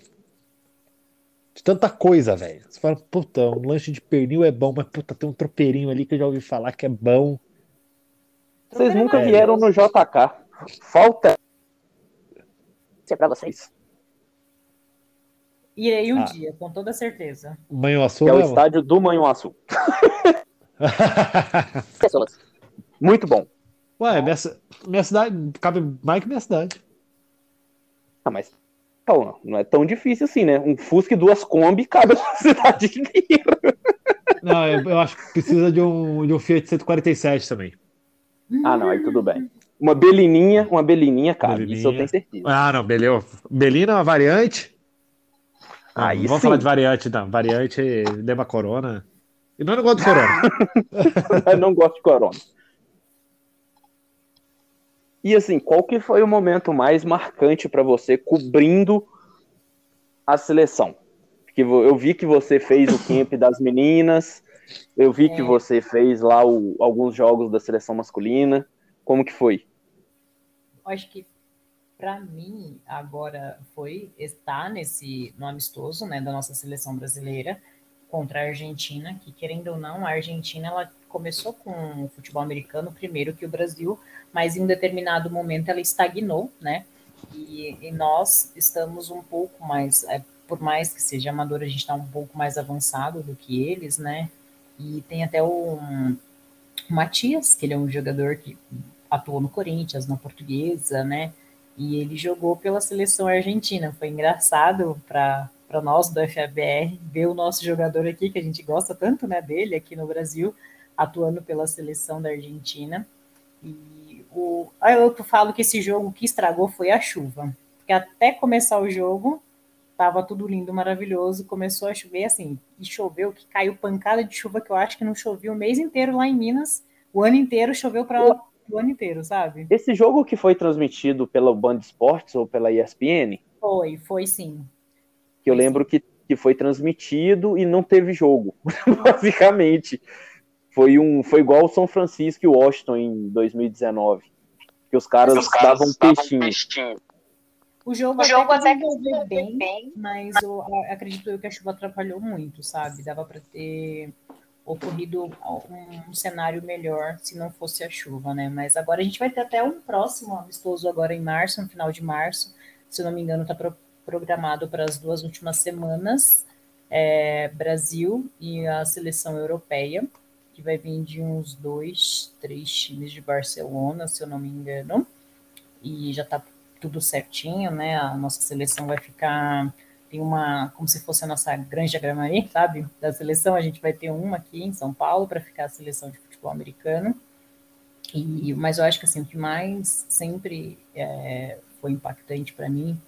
De tanta coisa, velho. Você fala, puta, um lanche de pernil é bom, mas puta, tem um tropeirinho ali que eu já ouvi falar que é bom. Vocês nunca É. vieram no JK. Falta Isso é pra vocês. Irei um Ah. dia, com toda certeza. Manhuaçu Que é o mesmo? estádio do Manhuaçu. Pessoas. Muito bom. Ué, minha, minha cidade cabe mais que minha cidade. Ah, mas pô, não é tão difícil assim, né? Um Fusca e duas Kombi cabe na cidade inteira. Não, eu, eu acho que precisa de um, de um Fiat 147 também. Ah, não, aí tudo bem. Uma belininha, uma belininha cabe, isso eu Belininha. tenho certeza. Ah, não, beleza. Belina é uma variante. Não, Aí não vamos sim. falar de variante, não. Variante Dema Corona. E não, eu não gosto do Corona. Eu não gosto de corona. E assim, qual que foi o momento mais marcante pra você cobrindo a seleção? Porque eu vi que você fez o camp das meninas, eu vi que É. você fez lá o- alguns jogos da seleção masculina. Como que foi? Acho que para mim agora foi estar nesse no amistoso, né, da nossa seleção brasileira contra a Argentina, que querendo ou não, a Argentina ela começou com o futebol americano primeiro que o Brasil, mas em um determinado momento ela estagnou, né? E, e nós estamos um pouco mais, é, por mais que seja amador, a gente está um pouco mais avançado do que eles, né? E tem até o um, Matias, que ele é um jogador que atuou no Corinthians, na Portuguesa, né? E ele jogou pela seleção argentina. Foi engraçado para nós do FABR ver o nosso jogador aqui, que a gente gosta tanto né, dele aqui no Brasil, atuando pela seleção da Argentina. E o, eu falo que esse jogo que estragou foi a chuva. Porque até começar o jogo, tava tudo lindo, maravilhoso. Começou a chover assim, e choveu, que caiu pancada de chuva que eu acho que não chovia o mês inteiro lá em Minas. O ano inteiro choveu para o ano inteiro, sabe? Esse jogo que foi transmitido pela Band Esportes ou pela ESPN, Foi, foi sim. que eu lembro que, que foi transmitido e não teve jogo, basicamente. Foi, um, foi igual o São Francisco e o Washington em 2019. Que os caras, davam um peixinho. O jogo, O jogo até até que desenvolveu bem, bem, mas eu acredito eu que a chuva atrapalhou muito, sabe? Dava para ter ocorrido um, um cenário melhor se não fosse a chuva, né? Mas agora a gente vai ter até um próximo amistoso agora em março, no final de março, se eu não me engano, está programado para as duas últimas semanas, é, Brasil e a seleção europeia, que vai vir de uns dois, três times de Barcelona, se eu não me engano, e já está tudo certinho, né? A nossa seleção vai ficar tem uma como se fosse a nossa granja Gramari, sabe? Da seleção a gente vai ter uma aqui em São Paulo para ficar a seleção de futebol americano. E mas eu acho que assim o que mais sempre é, foi impactante para mim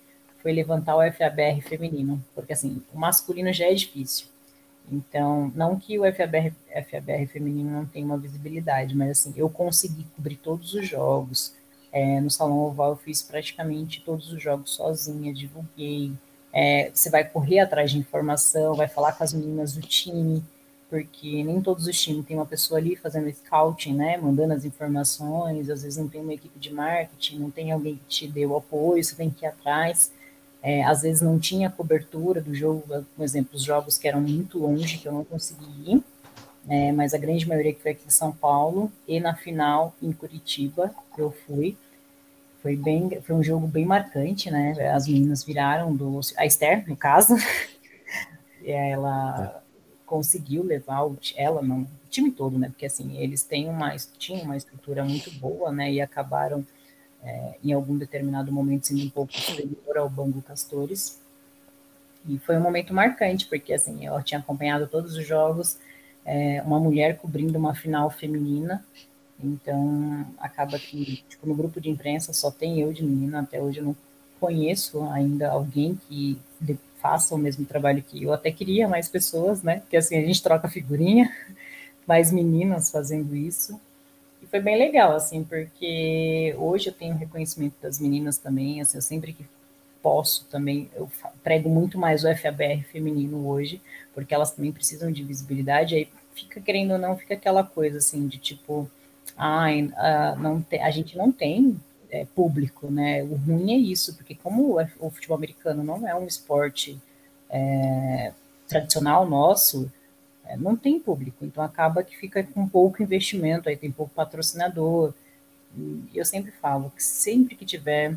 foi levantar o FABR feminino, porque assim o masculino já é difícil. Então, não que o FABR, FABR feminino não tenha uma visibilidade, mas assim, eu consegui cobrir todos os jogos. É, no Salão Oval eu fiz praticamente todos os jogos sozinha, divulguei. É, você vai correr atrás de informação, vai falar com as meninas do time, porque nem todos os times tem uma pessoa ali fazendo scouting, né, mandando as informações, às vezes não tem uma equipe de marketing, não tem alguém que te dê o apoio, você tem que ir atrás. É, às vezes não tinha cobertura do jogo, por exemplo, os jogos que eram muito longe, que eu não consegui ir, é, mas a grande maioria que foi aqui em São Paulo, e na final em Curitiba eu fui. Foi, bem, foi um jogo bem marcante, né? As meninas viraram do. A Esther, no caso, ela conseguiu levar o, ela, não, o time todo, né? Porque assim, eles têm uma, tinham uma estrutura muito boa, né? E acabaram é, em algum determinado momento sendo um pouco superior ao Bangu Castores. E foi um momento marcante, porque assim, eu tinha acompanhado todos os jogos, é, uma mulher cobrindo uma final feminina, então acaba que tipo, no grupo de imprensa só tem eu de menina, até hoje eu não conheço ainda alguém que faça o mesmo trabalho que eu, até queria mais pessoas, né? Porque assim, a gente troca figurinha, mais meninas fazendo isso, foi bem legal, assim, porque hoje eu tenho reconhecimento das meninas também, assim, eu sempre que posso também, eu prego muito mais o FABR feminino hoje, porque elas também precisam de visibilidade, aí fica, querendo ou não, fica aquela coisa, assim, de tipo, ai, a, não te, a gente não tem é, público, né, o ruim é isso, porque como o, o futebol americano não é um esporte é, tradicional nosso, é, não tem público, então acaba que fica com pouco investimento, aí tem pouco patrocinador. E eu sempre falo que sempre que tiver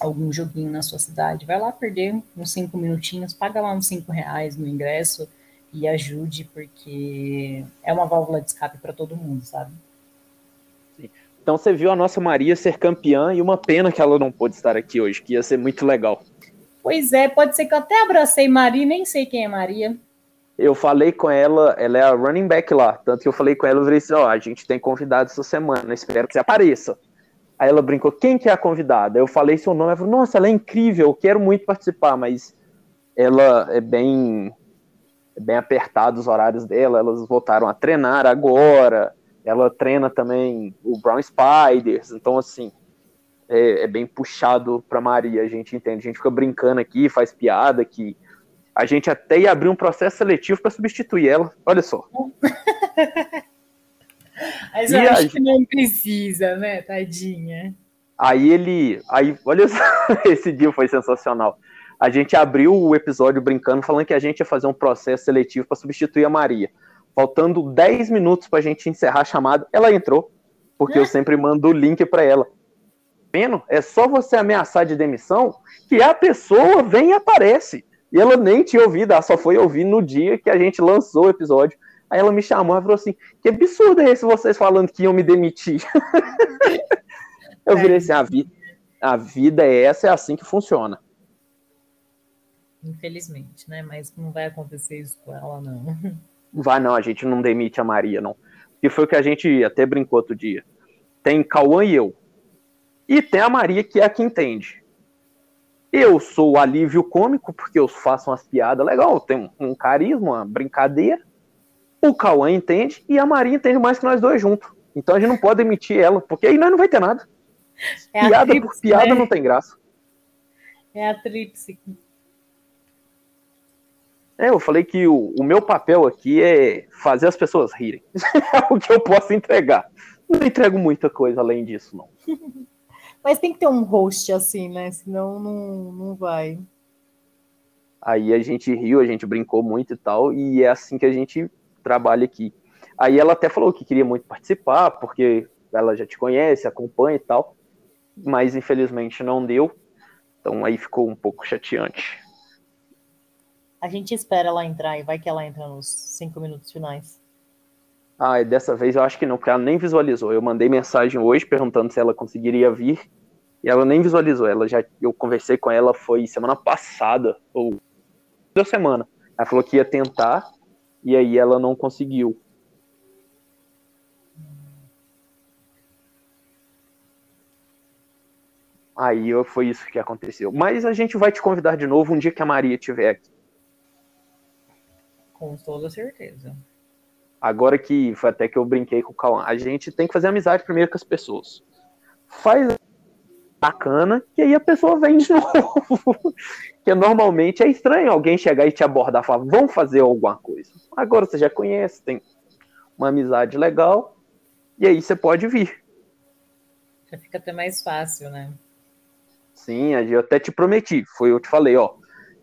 algum joguinho na sua cidade, vai lá perder uns cinco minutinhos, paga lá uns cinco reais no ingresso e ajude, porque é uma válvula de escape para todo mundo, sabe? Então você viu a nossa Maria ser campeã e uma pena que ela não pôde estar aqui hoje, que ia ser muito legal. Pois é, pode ser que eu até abracei Maria, nem sei quem é Maria. Eu falei com ela, ela é a running back lá, tanto que eu falei com ela, eu falei assim, ó, oh, a gente tem convidado essa semana, espero que você apareça. Aí ela brincou, quem que é a convidada? Eu falei seu nome, ela falou, nossa, ela é incrível, eu quero muito participar, mas ela é bem, é bem apertado os horários dela, elas voltaram a treinar agora, ela treina também o Brown Spiders, então assim, é, é bem puxado para Maria, a gente entende, a gente fica brincando aqui, faz piada que a gente até ia abrir um processo seletivo para substituir ela, olha só. Mas eu e acho que não precisa, né, tadinha. Aí ele, aí, olha só, esse dia foi sensacional. A gente abriu o episódio brincando, falando que a gente ia fazer um processo seletivo para substituir a Maria faltando 10 minutos para a gente encerrar a chamada, ela entrou, porque eu sempre mando o link para ela. Vendo? É só você ameaçar de demissão que a pessoa vem e aparece. E ela nem tinha ouvido, ela só foi ouvir no dia que a gente lançou o episódio. Aí ela me chamou e falou assim: Que absurdo é esse vocês falando que iam me demitir? eu virei assim: a vida, a vida é essa, é assim que funciona. Infelizmente, né? Mas não vai acontecer isso com ela, não. Vai não, a gente não demite a Maria, não. E foi o que a gente até brincou outro dia. Tem Cauã e eu. E tem a Maria, que é a que entende. Eu sou o alívio cômico, porque eu faço umas piadas legal, tem um carisma, uma brincadeira. O Cauã entende e a Maria entende mais que nós dois juntos. Então a gente não pode demitir ela, porque aí nós não vai ter nada. É piada tríplice, por piada né? não tem graça. É a tríplice é, eu falei que o, o, meu papel aqui é fazer as pessoas rirem. é o que eu posso entregar. Não entrego muita coisa além disso, não. Mas tem que ter um host assim, né? Senão não, não vai. Aí a gente riu, a gente brincou muito e tal, e é assim que a gente trabalha aqui. Aí ela até falou que queria muito participar, porque ela já te conhece, acompanha e tal, mas infelizmente não deu. Então aí ficou um pouco chateante. A gente espera ela entrar e vai que ela entra nos cinco minutos finais. Ah, dessa vez eu acho que não, porque ela nem visualizou. Eu mandei mensagem hoje perguntando se ela conseguiria vir e ela nem visualizou. Ela já, eu conversei com ela foi semana passada ou da semana. Ela falou que ia tentar e aí ela não conseguiu. Aí foi isso que aconteceu. Mas a gente vai te convidar de novo um dia que a Maria estiver aqui. Com toda certeza. Agora que foi até que eu brinquei com o Cauã, a gente tem que fazer amizade primeiro com as pessoas. Faz bacana, que aí a pessoa vem de novo. que normalmente é estranho alguém chegar e te abordar e falar, vamos fazer alguma coisa. Agora você já conhece, tem uma amizade legal, e aí você pode vir. Já fica até mais fácil, né? Sim, eu até te prometi, foi eu te falei, ó,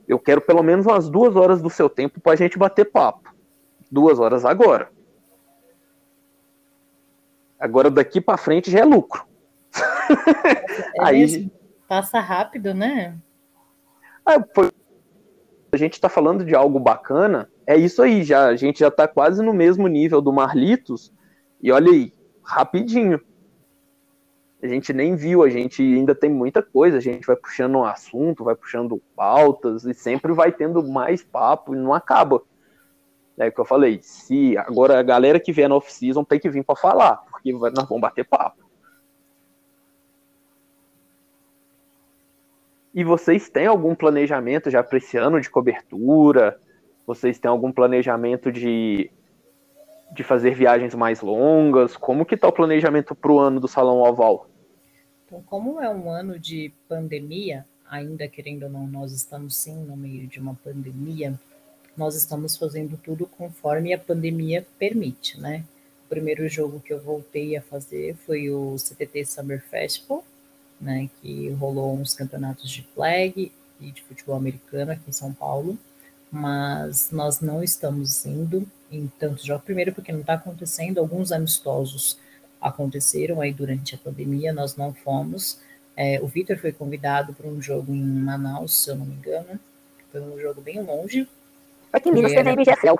eu quero pelo menos umas duas horas do seu tempo para a gente bater papo. Duas horas agora. Agora daqui para frente já é lucro. É aí passa rápido, né? Ah. A gente está falando de algo bacana. É isso aí, já a gente já está quase no mesmo nível do Marlitos. E olha aí, rapidinho a gente nem viu, a gente ainda tem muita coisa, a gente vai puxando um assunto, vai puxando pautas e sempre vai tendo mais papo e não acaba. É que eu falei, se agora a galera que vier na off-season tem que vir para falar, porque nós vamos bater papo. E vocês têm algum planejamento já para esse ano de cobertura? Vocês têm algum planejamento de, de fazer viagens mais longas? Como que está o planejamento para o ano do Salão Oval? Então, como é um ano de pandemia, ainda querendo ou não, nós estamos sim no meio de uma pandemia, nós estamos fazendo tudo conforme a pandemia permite, né? O primeiro jogo que eu voltei a fazer foi o CTT Summer Festival, né, que rolou uns campeonatos de flag e de futebol americano aqui em São Paulo, mas nós não estamos indo em tantos jogos, primeiro porque não está acontecendo, alguns amistosos aconteceram aí durante a pandemia, nós não fomos. É, o Vitor foi convidado para um jogo em Manaus, se eu não me engano. Foi um jogo bem longe. Aqui em Minas teve a.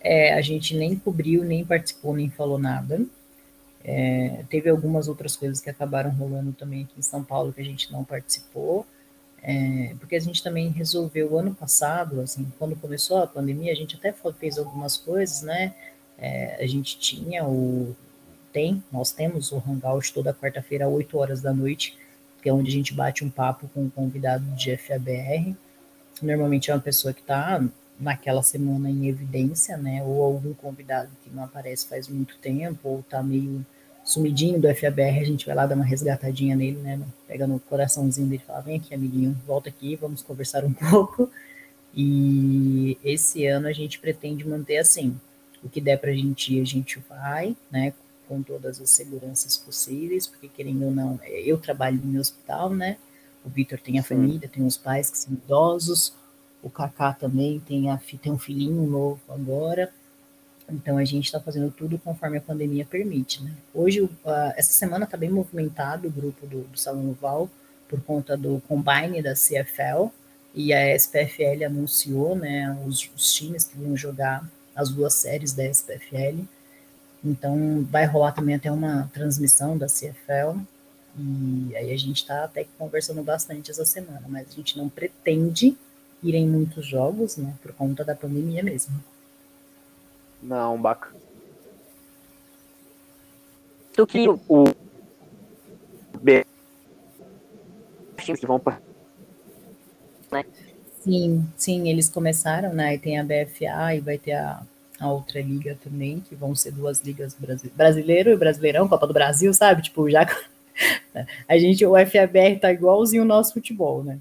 É, a gente nem cobriu, nem participou, nem falou nada. É, teve algumas outras coisas que acabaram rolando também aqui em São Paulo que a gente não participou, é, porque a gente também resolveu ano passado, assim, quando começou a pandemia, a gente até fez algumas coisas, né? É, a gente tinha o tem, nós temos o Hangout toda quarta-feira, às 8 horas da noite, que é onde a gente bate um papo com um convidado de FABR. Normalmente é uma pessoa que está naquela semana em evidência, né? Ou algum convidado que não aparece faz muito tempo, ou está meio sumidinho do FABR, a gente vai lá dar uma resgatadinha nele, né? Pega no coraçãozinho dele e fala: vem aqui, amiguinho, volta aqui, vamos conversar um pouco. E esse ano a gente pretende manter assim. O que der para a gente ir, a gente vai, né? Com todas as seguranças possíveis, porque querendo ou não, eu trabalho no hospital, né? O Vitor tem a família, tem os pais que são idosos, o Kaká também tem, a, tem um filhinho novo agora. Então a gente está fazendo tudo conforme a pandemia permite. Né? Hoje, essa semana está bem movimentado o grupo do, do Salão Oval por conta do combine da CFL e a SPFL anunciou né, os, os times que vão jogar as duas séries da SPFL. Então vai rolar também até uma transmissão da CFL e aí a gente está até conversando bastante essa semana, mas a gente não pretende ir em muitos jogos, né, por conta da pandemia mesmo. Não, bacana. Do que o B que vão né? Sim, sim, eles começaram, né? E tem a BFA e vai ter a, a outra liga também, que vão ser duas ligas brasile... brasileiro e brasileirão, Copa do Brasil, sabe? Tipo, já a gente, o FABR tá igualzinho o nosso futebol, né?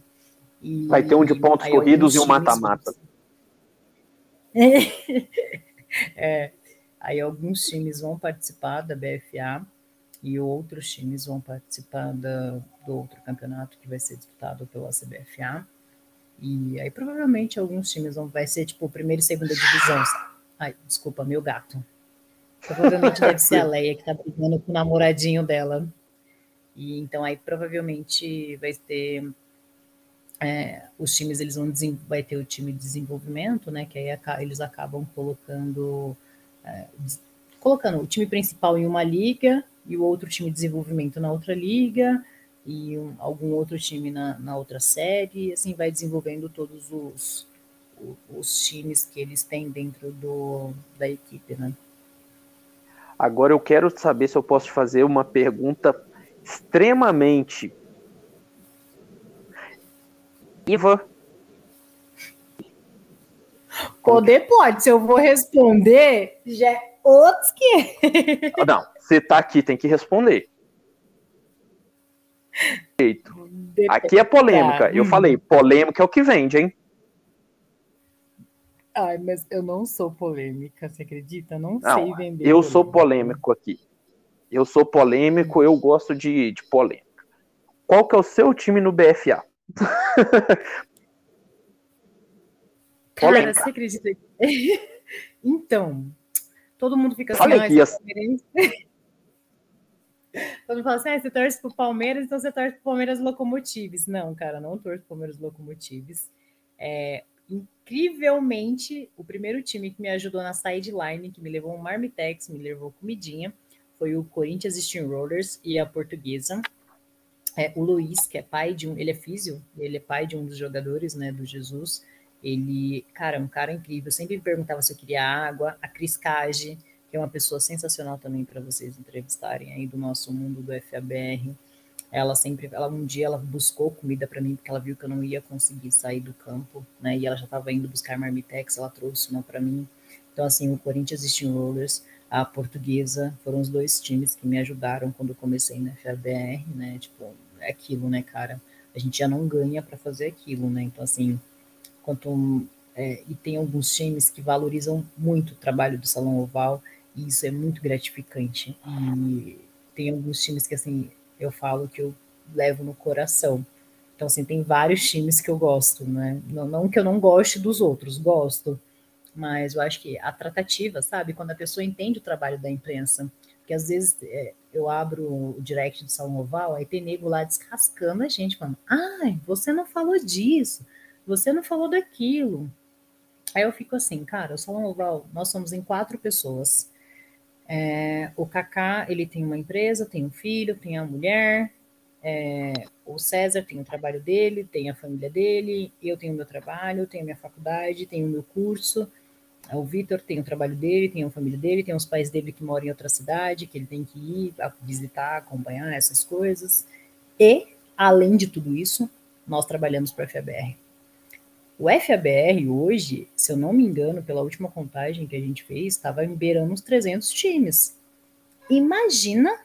E, vai ter um de pontos corridos e um mata-mata. É, aí alguns times vão participar da BFA e outros times vão participar da, do outro campeonato que vai ser disputado pela CBFA. E aí provavelmente alguns times vão vai ser tipo primeira e segunda divisão. Ai, desculpa, meu gato. Provavelmente deve ser a Leia que tá brigando com o namoradinho dela. E então aí provavelmente vai ter é, os times eles vão vai ter o time de desenvolvimento, né? Que aí eles acabam colocando é, colocando o time principal em uma liga e o outro time de desenvolvimento na outra liga e um, algum outro time na, na outra série, e assim vai desenvolvendo todos os, os, os times que eles têm dentro do, da equipe, né? Agora eu quero saber se eu posso fazer uma pergunta extremamente Iva. Poder pode, se eu vou responder, já é outros que. Ah, não, você tá aqui, tem que responder. Aqui é polêmica. Eu falei, polêmica é o que vende, hein? Ai, mas eu não sou polêmica, você acredita? Não, não sei vender. Eu polêmica. sou polêmico aqui. Eu sou polêmico, eu gosto de, de polêmica. Qual que é o seu time no BFA? Cara, você acredita? então, todo mundo fica assim, ah, é palmeirense. Todo mundo fala assim, ah, você torce pro Palmeiras, então você torce pro Palmeiras Locomotives. Não, cara, não torço pro Palmeiras Locomotives. É, incrivelmente, o primeiro time que me ajudou na sideline, que me levou um marmitex, me levou comidinha, foi o Corinthians Steamrollers e a Portuguesa é, o Luiz, que é pai de um, ele é físio, ele é pai de um dos jogadores, né, do Jesus. Ele, cara, um cara incrível. Sempre me perguntava se eu queria água. A Cris Cage, que é uma pessoa sensacional também para vocês entrevistarem aí do nosso mundo do FABR. Ela sempre, ela um dia ela buscou comida para mim porque ela viu que eu não ia conseguir sair do campo, né? E ela já estava indo buscar marmitex, ela trouxe uma para mim. Então assim, o Corinthians Steamrollers, a Portuguesa, foram os dois times que me ajudaram quando comecei na FABR, né? Tipo, é aquilo, né, cara? A gente já não ganha para fazer aquilo, né? Então, assim, quanto. É, e tem alguns times que valorizam muito o trabalho do Salão Oval, e isso é muito gratificante. E tem alguns times que, assim, eu falo que eu levo no coração. Então, assim, tem vários times que eu gosto, né? Não, não que eu não goste dos outros, gosto. Mas eu acho que a tratativa, sabe? Quando a pessoa entende o trabalho da imprensa, Porque às vezes é, eu abro o direct do Salão Oval, aí tem nego lá descascando a gente, falando, ai, você não falou disso, você não falou daquilo. Aí eu fico assim, cara, o Salão Oval, nós somos em quatro pessoas. É, o Kaká, ele tem uma empresa, tem um filho, tem a mulher, é, o César tem o trabalho dele, tem a família dele, eu tenho o meu trabalho, tenho a minha faculdade, tenho o meu curso, o Vitor tem o trabalho dele, tem a família dele, tem os pais dele que moram em outra cidade, que ele tem que ir visitar, acompanhar essas coisas. E, além de tudo isso, nós trabalhamos para a FABR. O FABR hoje, se eu não me engano, pela última contagem que a gente fez, estava beirando uns 300 times. Imagina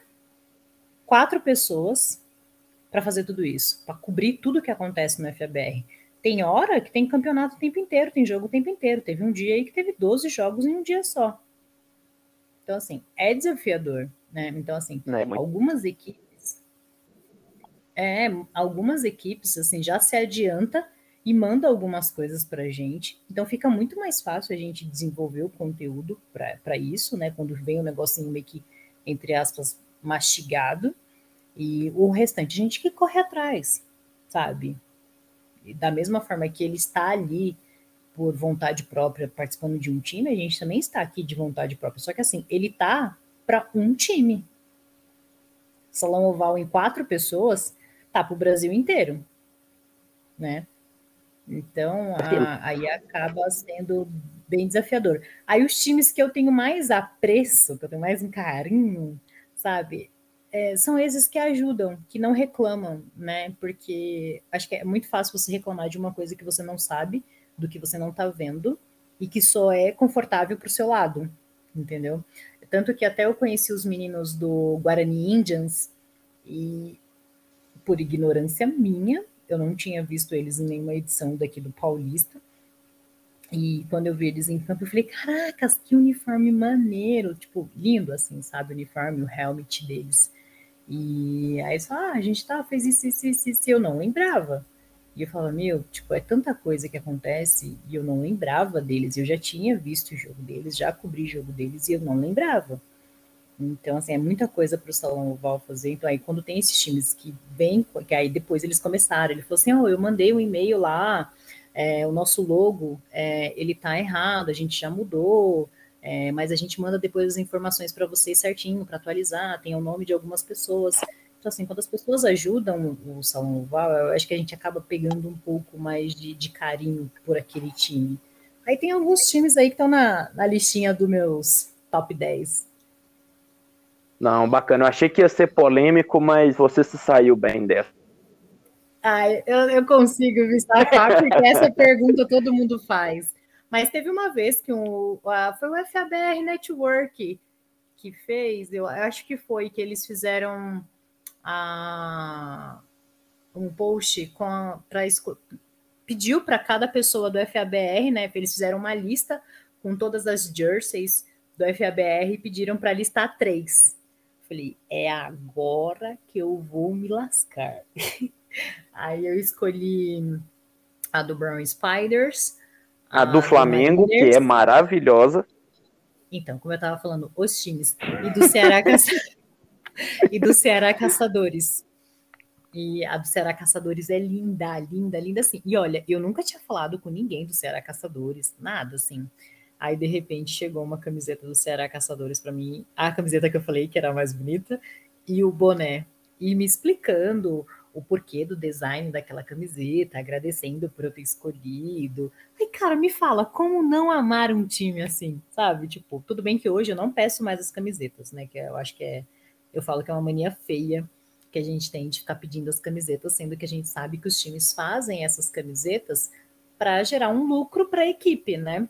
quatro pessoas para fazer tudo isso, para cobrir tudo que acontece no FABR. Tem hora que tem campeonato o tempo inteiro, tem jogo o tempo inteiro. Teve um dia aí que teve 12 jogos em um dia só. Então, assim, é desafiador, né? Então, assim, é algumas equipes. É, algumas equipes, assim, já se adianta e manda algumas coisas pra gente. Então, fica muito mais fácil a gente desenvolver o conteúdo para isso, né? Quando vem um negocinho meio que, entre aspas, mastigado. E o restante, gente que corre atrás, sabe? Da mesma forma que ele está ali por vontade própria participando de um time, a gente também está aqui de vontade própria. Só que assim, ele tá para um time. Salão oval em quatro pessoas tá para o Brasil inteiro, né? Então a, aí acaba sendo bem desafiador. Aí os times que eu tenho mais apreço, que eu tenho mais um carinho, sabe? É, são esses que ajudam, que não reclamam, né? Porque acho que é muito fácil você reclamar de uma coisa que você não sabe, do que você não tá vendo, e que só é confortável pro seu lado, entendeu? Tanto que até eu conheci os meninos do Guarani Indians, e por ignorância minha, eu não tinha visto eles em nenhuma edição daqui do Paulista. E quando eu vi eles em campo, eu falei, caracas, que uniforme maneiro, tipo, lindo assim, sabe, o uniforme, o helmet deles. E aí só, ah, a gente tá, fez isso, isso, isso, isso, e eu não lembrava. E eu falava, meu, tipo, é tanta coisa que acontece e eu não lembrava deles. Eu já tinha visto o jogo deles, já cobri o jogo deles e eu não lembrava. Então, assim, é muita coisa para o Salão Oval fazer. Então, aí quando tem esses times que vêm, que aí depois eles começaram, ele falou assim, oh, eu mandei um e-mail lá, é, o nosso logo, é, ele tá errado, a gente já mudou, é, mas a gente manda depois as informações para vocês certinho, para atualizar, tem o nome de algumas pessoas. Então, assim, quando as pessoas ajudam o Salão Oval, eu acho que a gente acaba pegando um pouco mais de, de carinho por aquele time. Aí tem alguns times aí que estão na, na listinha dos meus top 10. Não, bacana. Eu achei que ia ser polêmico, mas você se saiu bem dessa. Ah, eu, eu consigo me destacar, porque essa pergunta todo mundo faz. Mas teve uma vez que um, foi o FABR Network que fez, eu acho que foi, que eles fizeram a, um post para pediu para cada pessoa do FABR, né? Eles fizeram uma lista com todas as jerseys do FABR e pediram para listar três. Falei, é agora que eu vou me lascar. Aí eu escolhi a do Brown Spiders, a, do Flamengo, que é maravilhosa. Então, como eu estava falando, os times. E do Ceará Caça... e do Ceará Caçadores. E a do Ceará Caçadores é linda, linda, linda assim. E olha, eu nunca tinha falado com ninguém do Ceará Caçadores, nada assim. Aí de repente chegou uma camiseta do Ceará Caçadores para mim, a camiseta que eu falei que era a mais bonita e o boné. E me explicando o porquê do design daquela camiseta, agradecendo por eu ter escolhido. Aí, cara, me fala, como não amar um time assim, sabe? Tipo, tudo bem que hoje eu não peço mais as camisetas, né? Que eu acho que é. Eu falo que é uma mania feia que a gente tem de ficar pedindo as camisetas, sendo que a gente sabe que os times fazem essas camisetas para gerar um lucro para a equipe, né?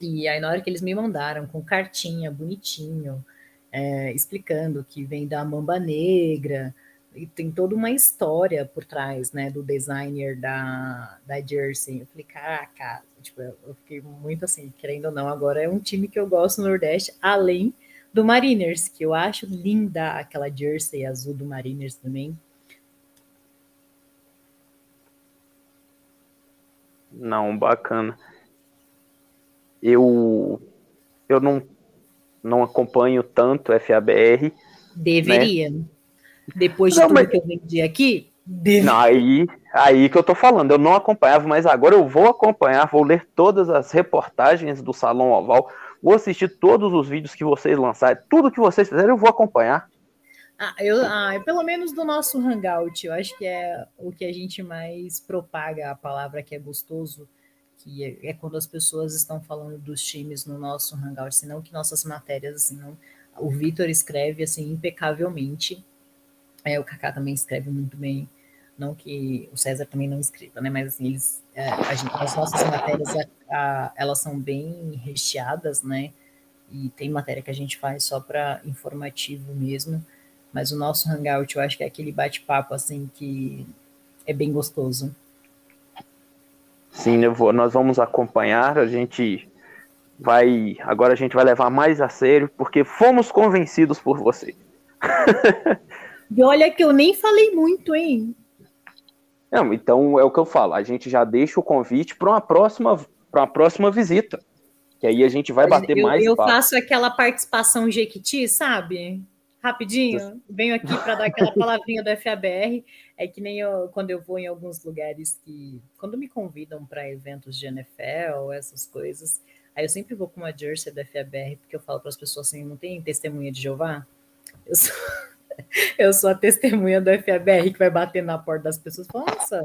E aí, na hora que eles me mandaram com cartinha bonitinho, é, explicando que vem da Mamba Negra, e tem toda uma história por trás, né, do designer da, da Jersey. Eu falei, caraca, tipo, eu fiquei muito assim, querendo ou não, agora é um time que eu gosto no Nordeste, além do Mariners, que eu acho linda aquela Jersey azul do Mariners também. Não, bacana. Eu eu não não acompanho tanto FABR. Deveria. Né? Depois de não, tudo mas... que eu vendi aqui, deveria. Não, aí, aí que eu tô falando, eu não acompanhava, mas agora eu vou acompanhar, vou ler todas as reportagens do Salão Oval, vou assistir todos os vídeos que vocês lançarem, tudo que vocês fizerem, eu vou acompanhar. Ah, eu, ah, pelo menos do nosso Hangout, eu acho que é o que a gente mais propaga a palavra que é gostoso, que é, é quando as pessoas estão falando dos times no nosso Hangout, senão que nossas matérias, assim, não, o Vitor escreve, assim, impecavelmente, é, o Kaká também escreve muito bem, não que o César também não escreva, né, mas assim, eles, é, gente, as nossas matérias, a, a, elas são bem recheadas, né, e tem matéria que a gente faz só para informativo mesmo, mas o nosso Hangout, eu acho que é aquele bate-papo, assim, que é bem gostoso. Sim, vou, nós vamos acompanhar, a gente vai, agora a gente vai levar mais a sério, porque fomos convencidos por você. e olha que eu nem falei muito, hein? Não, então é o que eu falo, a gente já deixa o convite para uma próxima para uma próxima visita. Que aí a gente vai bater eu, mais Eu papo. faço aquela participação Jequiti, sabe? Rapidinho, venho aqui para dar aquela palavrinha do FABR. É que nem eu, quando eu vou em alguns lugares que. Quando me convidam para eventos de NFL ou essas coisas, aí eu sempre vou com uma jersey da FABR, porque eu falo para as pessoas assim: não tem testemunha de Jeová? Eu sou, eu sou a testemunha do FABR que vai bater na porta das pessoas e fala: nossa,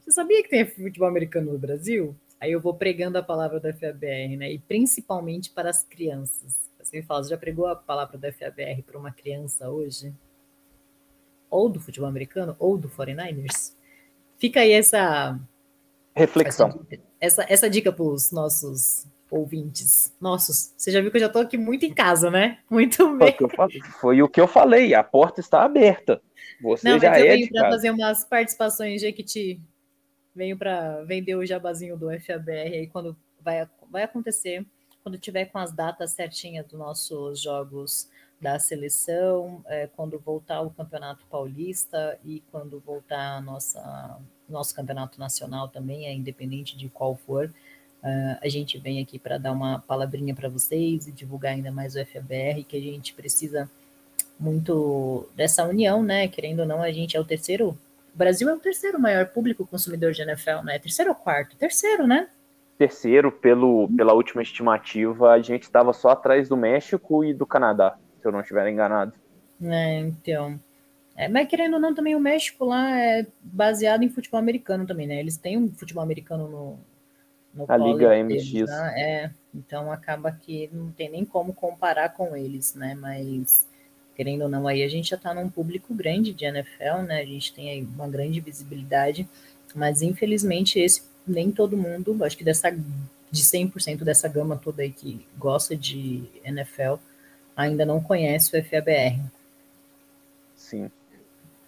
você sabia que tem futebol americano no Brasil? Aí eu vou pregando a palavra do FABR, né? E principalmente para as crianças você me fala, você já pregou a palavra do FABR para uma criança hoje? Ou do futebol americano, ou do 49ers? Fica aí essa reflexão. Essa, essa, essa dica para os nossos ouvintes. Nossos, você já viu que eu já estou aqui muito em casa, né? Muito bem. Foi, o que eu falei, a porta está aberta. Você Não, já mas eu é venho para fazer umas participações de Equiti. Venho para vender o jabazinho do FABR aí quando vai, vai acontecer quando tiver com as datas certinhas dos nossos jogos da seleção, é, quando voltar o Campeonato Paulista e quando voltar a nossa nosso campeonato nacional também, é independente de qual for, uh, a gente vem aqui para dar uma palavrinha para vocês e divulgar ainda mais o FABR, que a gente precisa muito dessa união, né? Querendo ou não, a gente é o terceiro. O Brasil é o terceiro maior público consumidor de NFL, né? Terceiro ou quarto? Terceiro, né? terceiro, pelo, pela última estimativa, a gente estava só atrás do México e do Canadá, se eu não estiver enganado. É, então. É, mas querendo ou não, também o México lá é baseado em futebol americano também, né? Eles têm um futebol americano no. No a Liga MX. Deles, né? É, então acaba que não tem nem como comparar com eles, né? Mas querendo ou não, aí a gente já está num público grande de NFL, né? A gente tem aí uma grande visibilidade, mas infelizmente esse nem todo mundo, acho que dessa de 100% dessa gama toda aí que gosta de NFL ainda não conhece o FABR. Sim.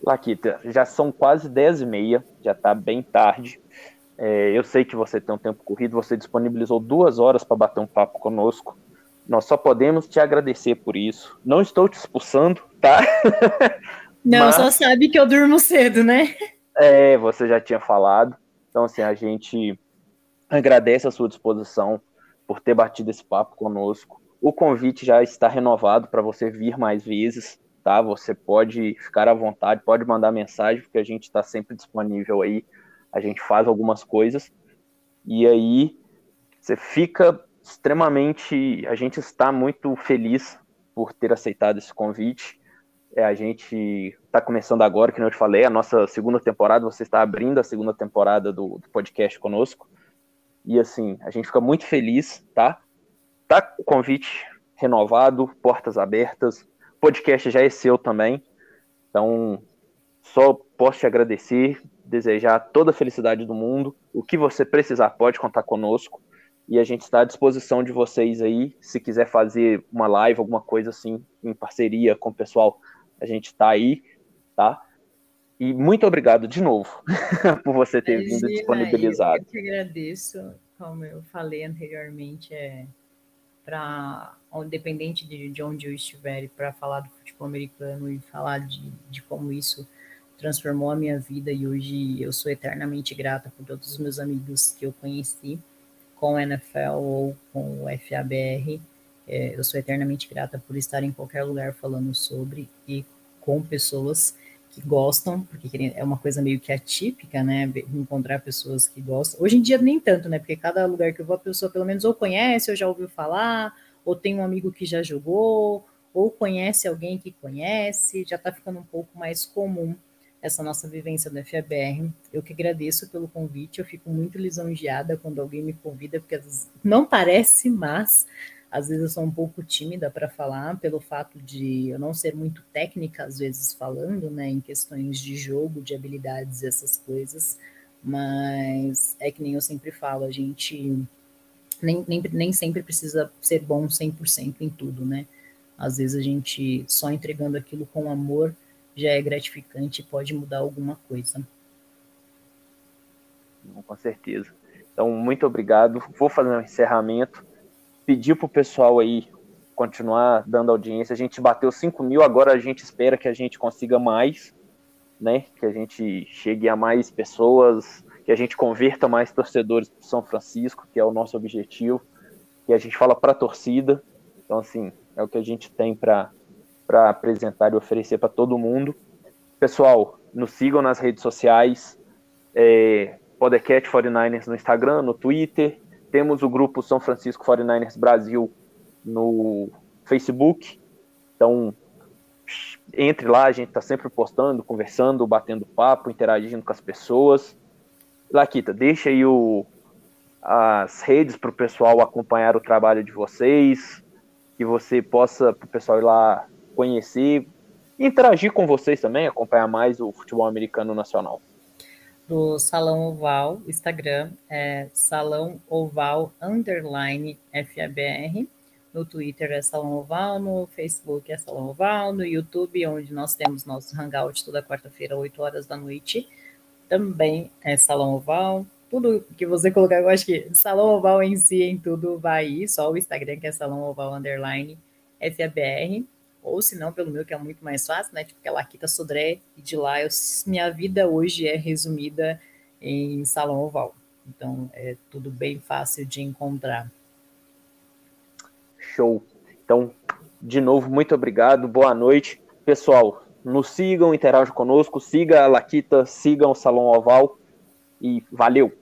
Laquita, já são quase 10 e meia, já está bem tarde. É, eu sei que você tem um tempo corrido, você disponibilizou duas horas para bater um papo conosco. Nós só podemos te agradecer por isso. Não estou te expulsando, tá? Não, Mas, só sabe que eu durmo cedo, né? É, você já tinha falado. Então, assim, a gente agradece a sua disposição por ter batido esse papo conosco. O convite já está renovado para você vir mais vezes, tá? Você pode ficar à vontade, pode mandar mensagem, porque a gente está sempre disponível aí. A gente faz algumas coisas. E aí, você fica extremamente. A gente está muito feliz por ter aceitado esse convite. É, a gente está começando agora, que eu te falei, a nossa segunda temporada, você está abrindo a segunda temporada do, do, podcast conosco. E assim, a gente fica muito feliz, tá? Tá o convite renovado, portas abertas. O podcast já é seu também. Então, só posso te agradecer, desejar toda a felicidade do mundo. O que você precisar, pode contar conosco. E a gente está à disposição de vocês aí, se quiser fazer uma live, alguma coisa assim, em parceria com o pessoal a gente está aí, tá? E muito obrigado de novo por você ter Imagina, vindo disponibilizado. Eu que agradeço, como eu falei anteriormente, é para, independente de, de onde eu estiver, para falar do futebol americano e falar de, de como isso transformou a minha vida e hoje eu sou eternamente grata por todos os meus amigos que eu conheci com o NFL ou com o FABR É, eu sou eternamente grata por estar em qualquer lugar falando sobre e com pessoas que gostam, porque é uma coisa meio que atípica, né? Encontrar pessoas que gostam. Hoje em dia nem tanto, né? Porque cada lugar que eu vou, a pessoa pelo menos ou conhece, ou já ouviu falar, ou tem um amigo que já jogou, ou conhece alguém que conhece, já está ficando um pouco mais comum essa nossa vivência do FABR. Eu que agradeço pelo convite, eu fico muito lisonjeada quando alguém me convida, porque não parece, mas às vezes eu sou um pouco tímida para falar, pelo fato de eu não ser muito técnica, às vezes, falando, né, em questões de jogo, de habilidades, essas coisas, mas é que nem eu sempre falo, a gente nem, nem, nem sempre precisa ser bom 100% em tudo, né? Às vezes a gente só entregando aquilo com amor já é gratificante e pode mudar alguma coisa. Com certeza. Então, muito obrigado. Vou fazer um encerramento. Pedir para o pessoal aí continuar dando audiência. A gente bateu 5 mil, agora a gente espera que a gente consiga mais, né? Que a gente chegue a mais pessoas, que a gente converta mais torcedores para São Francisco, que é o nosso objetivo. Que a gente fala para a torcida. Então, assim, é o que a gente tem para para apresentar e oferecer para todo mundo. Pessoal, nos sigam nas redes sociais, é, Podcast 49ers no Instagram, no Twitter, temos o grupo São Francisco 49ers Brasil no Facebook, então entre lá, a gente está sempre postando, conversando, batendo papo, interagindo com as pessoas. Laquita, deixa aí o, as redes para o pessoal acompanhar o trabalho de vocês, que você possa, para o pessoal ir lá conhecer, interagir com vocês também, acompanhar mais o futebol americano nacional. Do Salão Oval, Instagram é Salão Oval Underline FABR. No Twitter é Salão Oval, no Facebook é Salão Oval, no YouTube, onde nós temos nosso hangout toda quarta-feira, 8 horas da noite, também é Salão Oval. Tudo que você colocar, eu acho que Salão Oval em si, em tudo vai ir, só o Instagram que é Salão Oval Underline FABR ou se não pelo meu, que é muito mais fácil, né? Tipo aquela Kita Sodré, e de lá eu, minha vida hoje é resumida em Salão Oval. Então é tudo bem fácil de encontrar. Show. Então, de novo, muito obrigado, boa noite. Pessoal, nos sigam, interajam conosco, siga a Laquita, sigam o Salão Oval e valeu!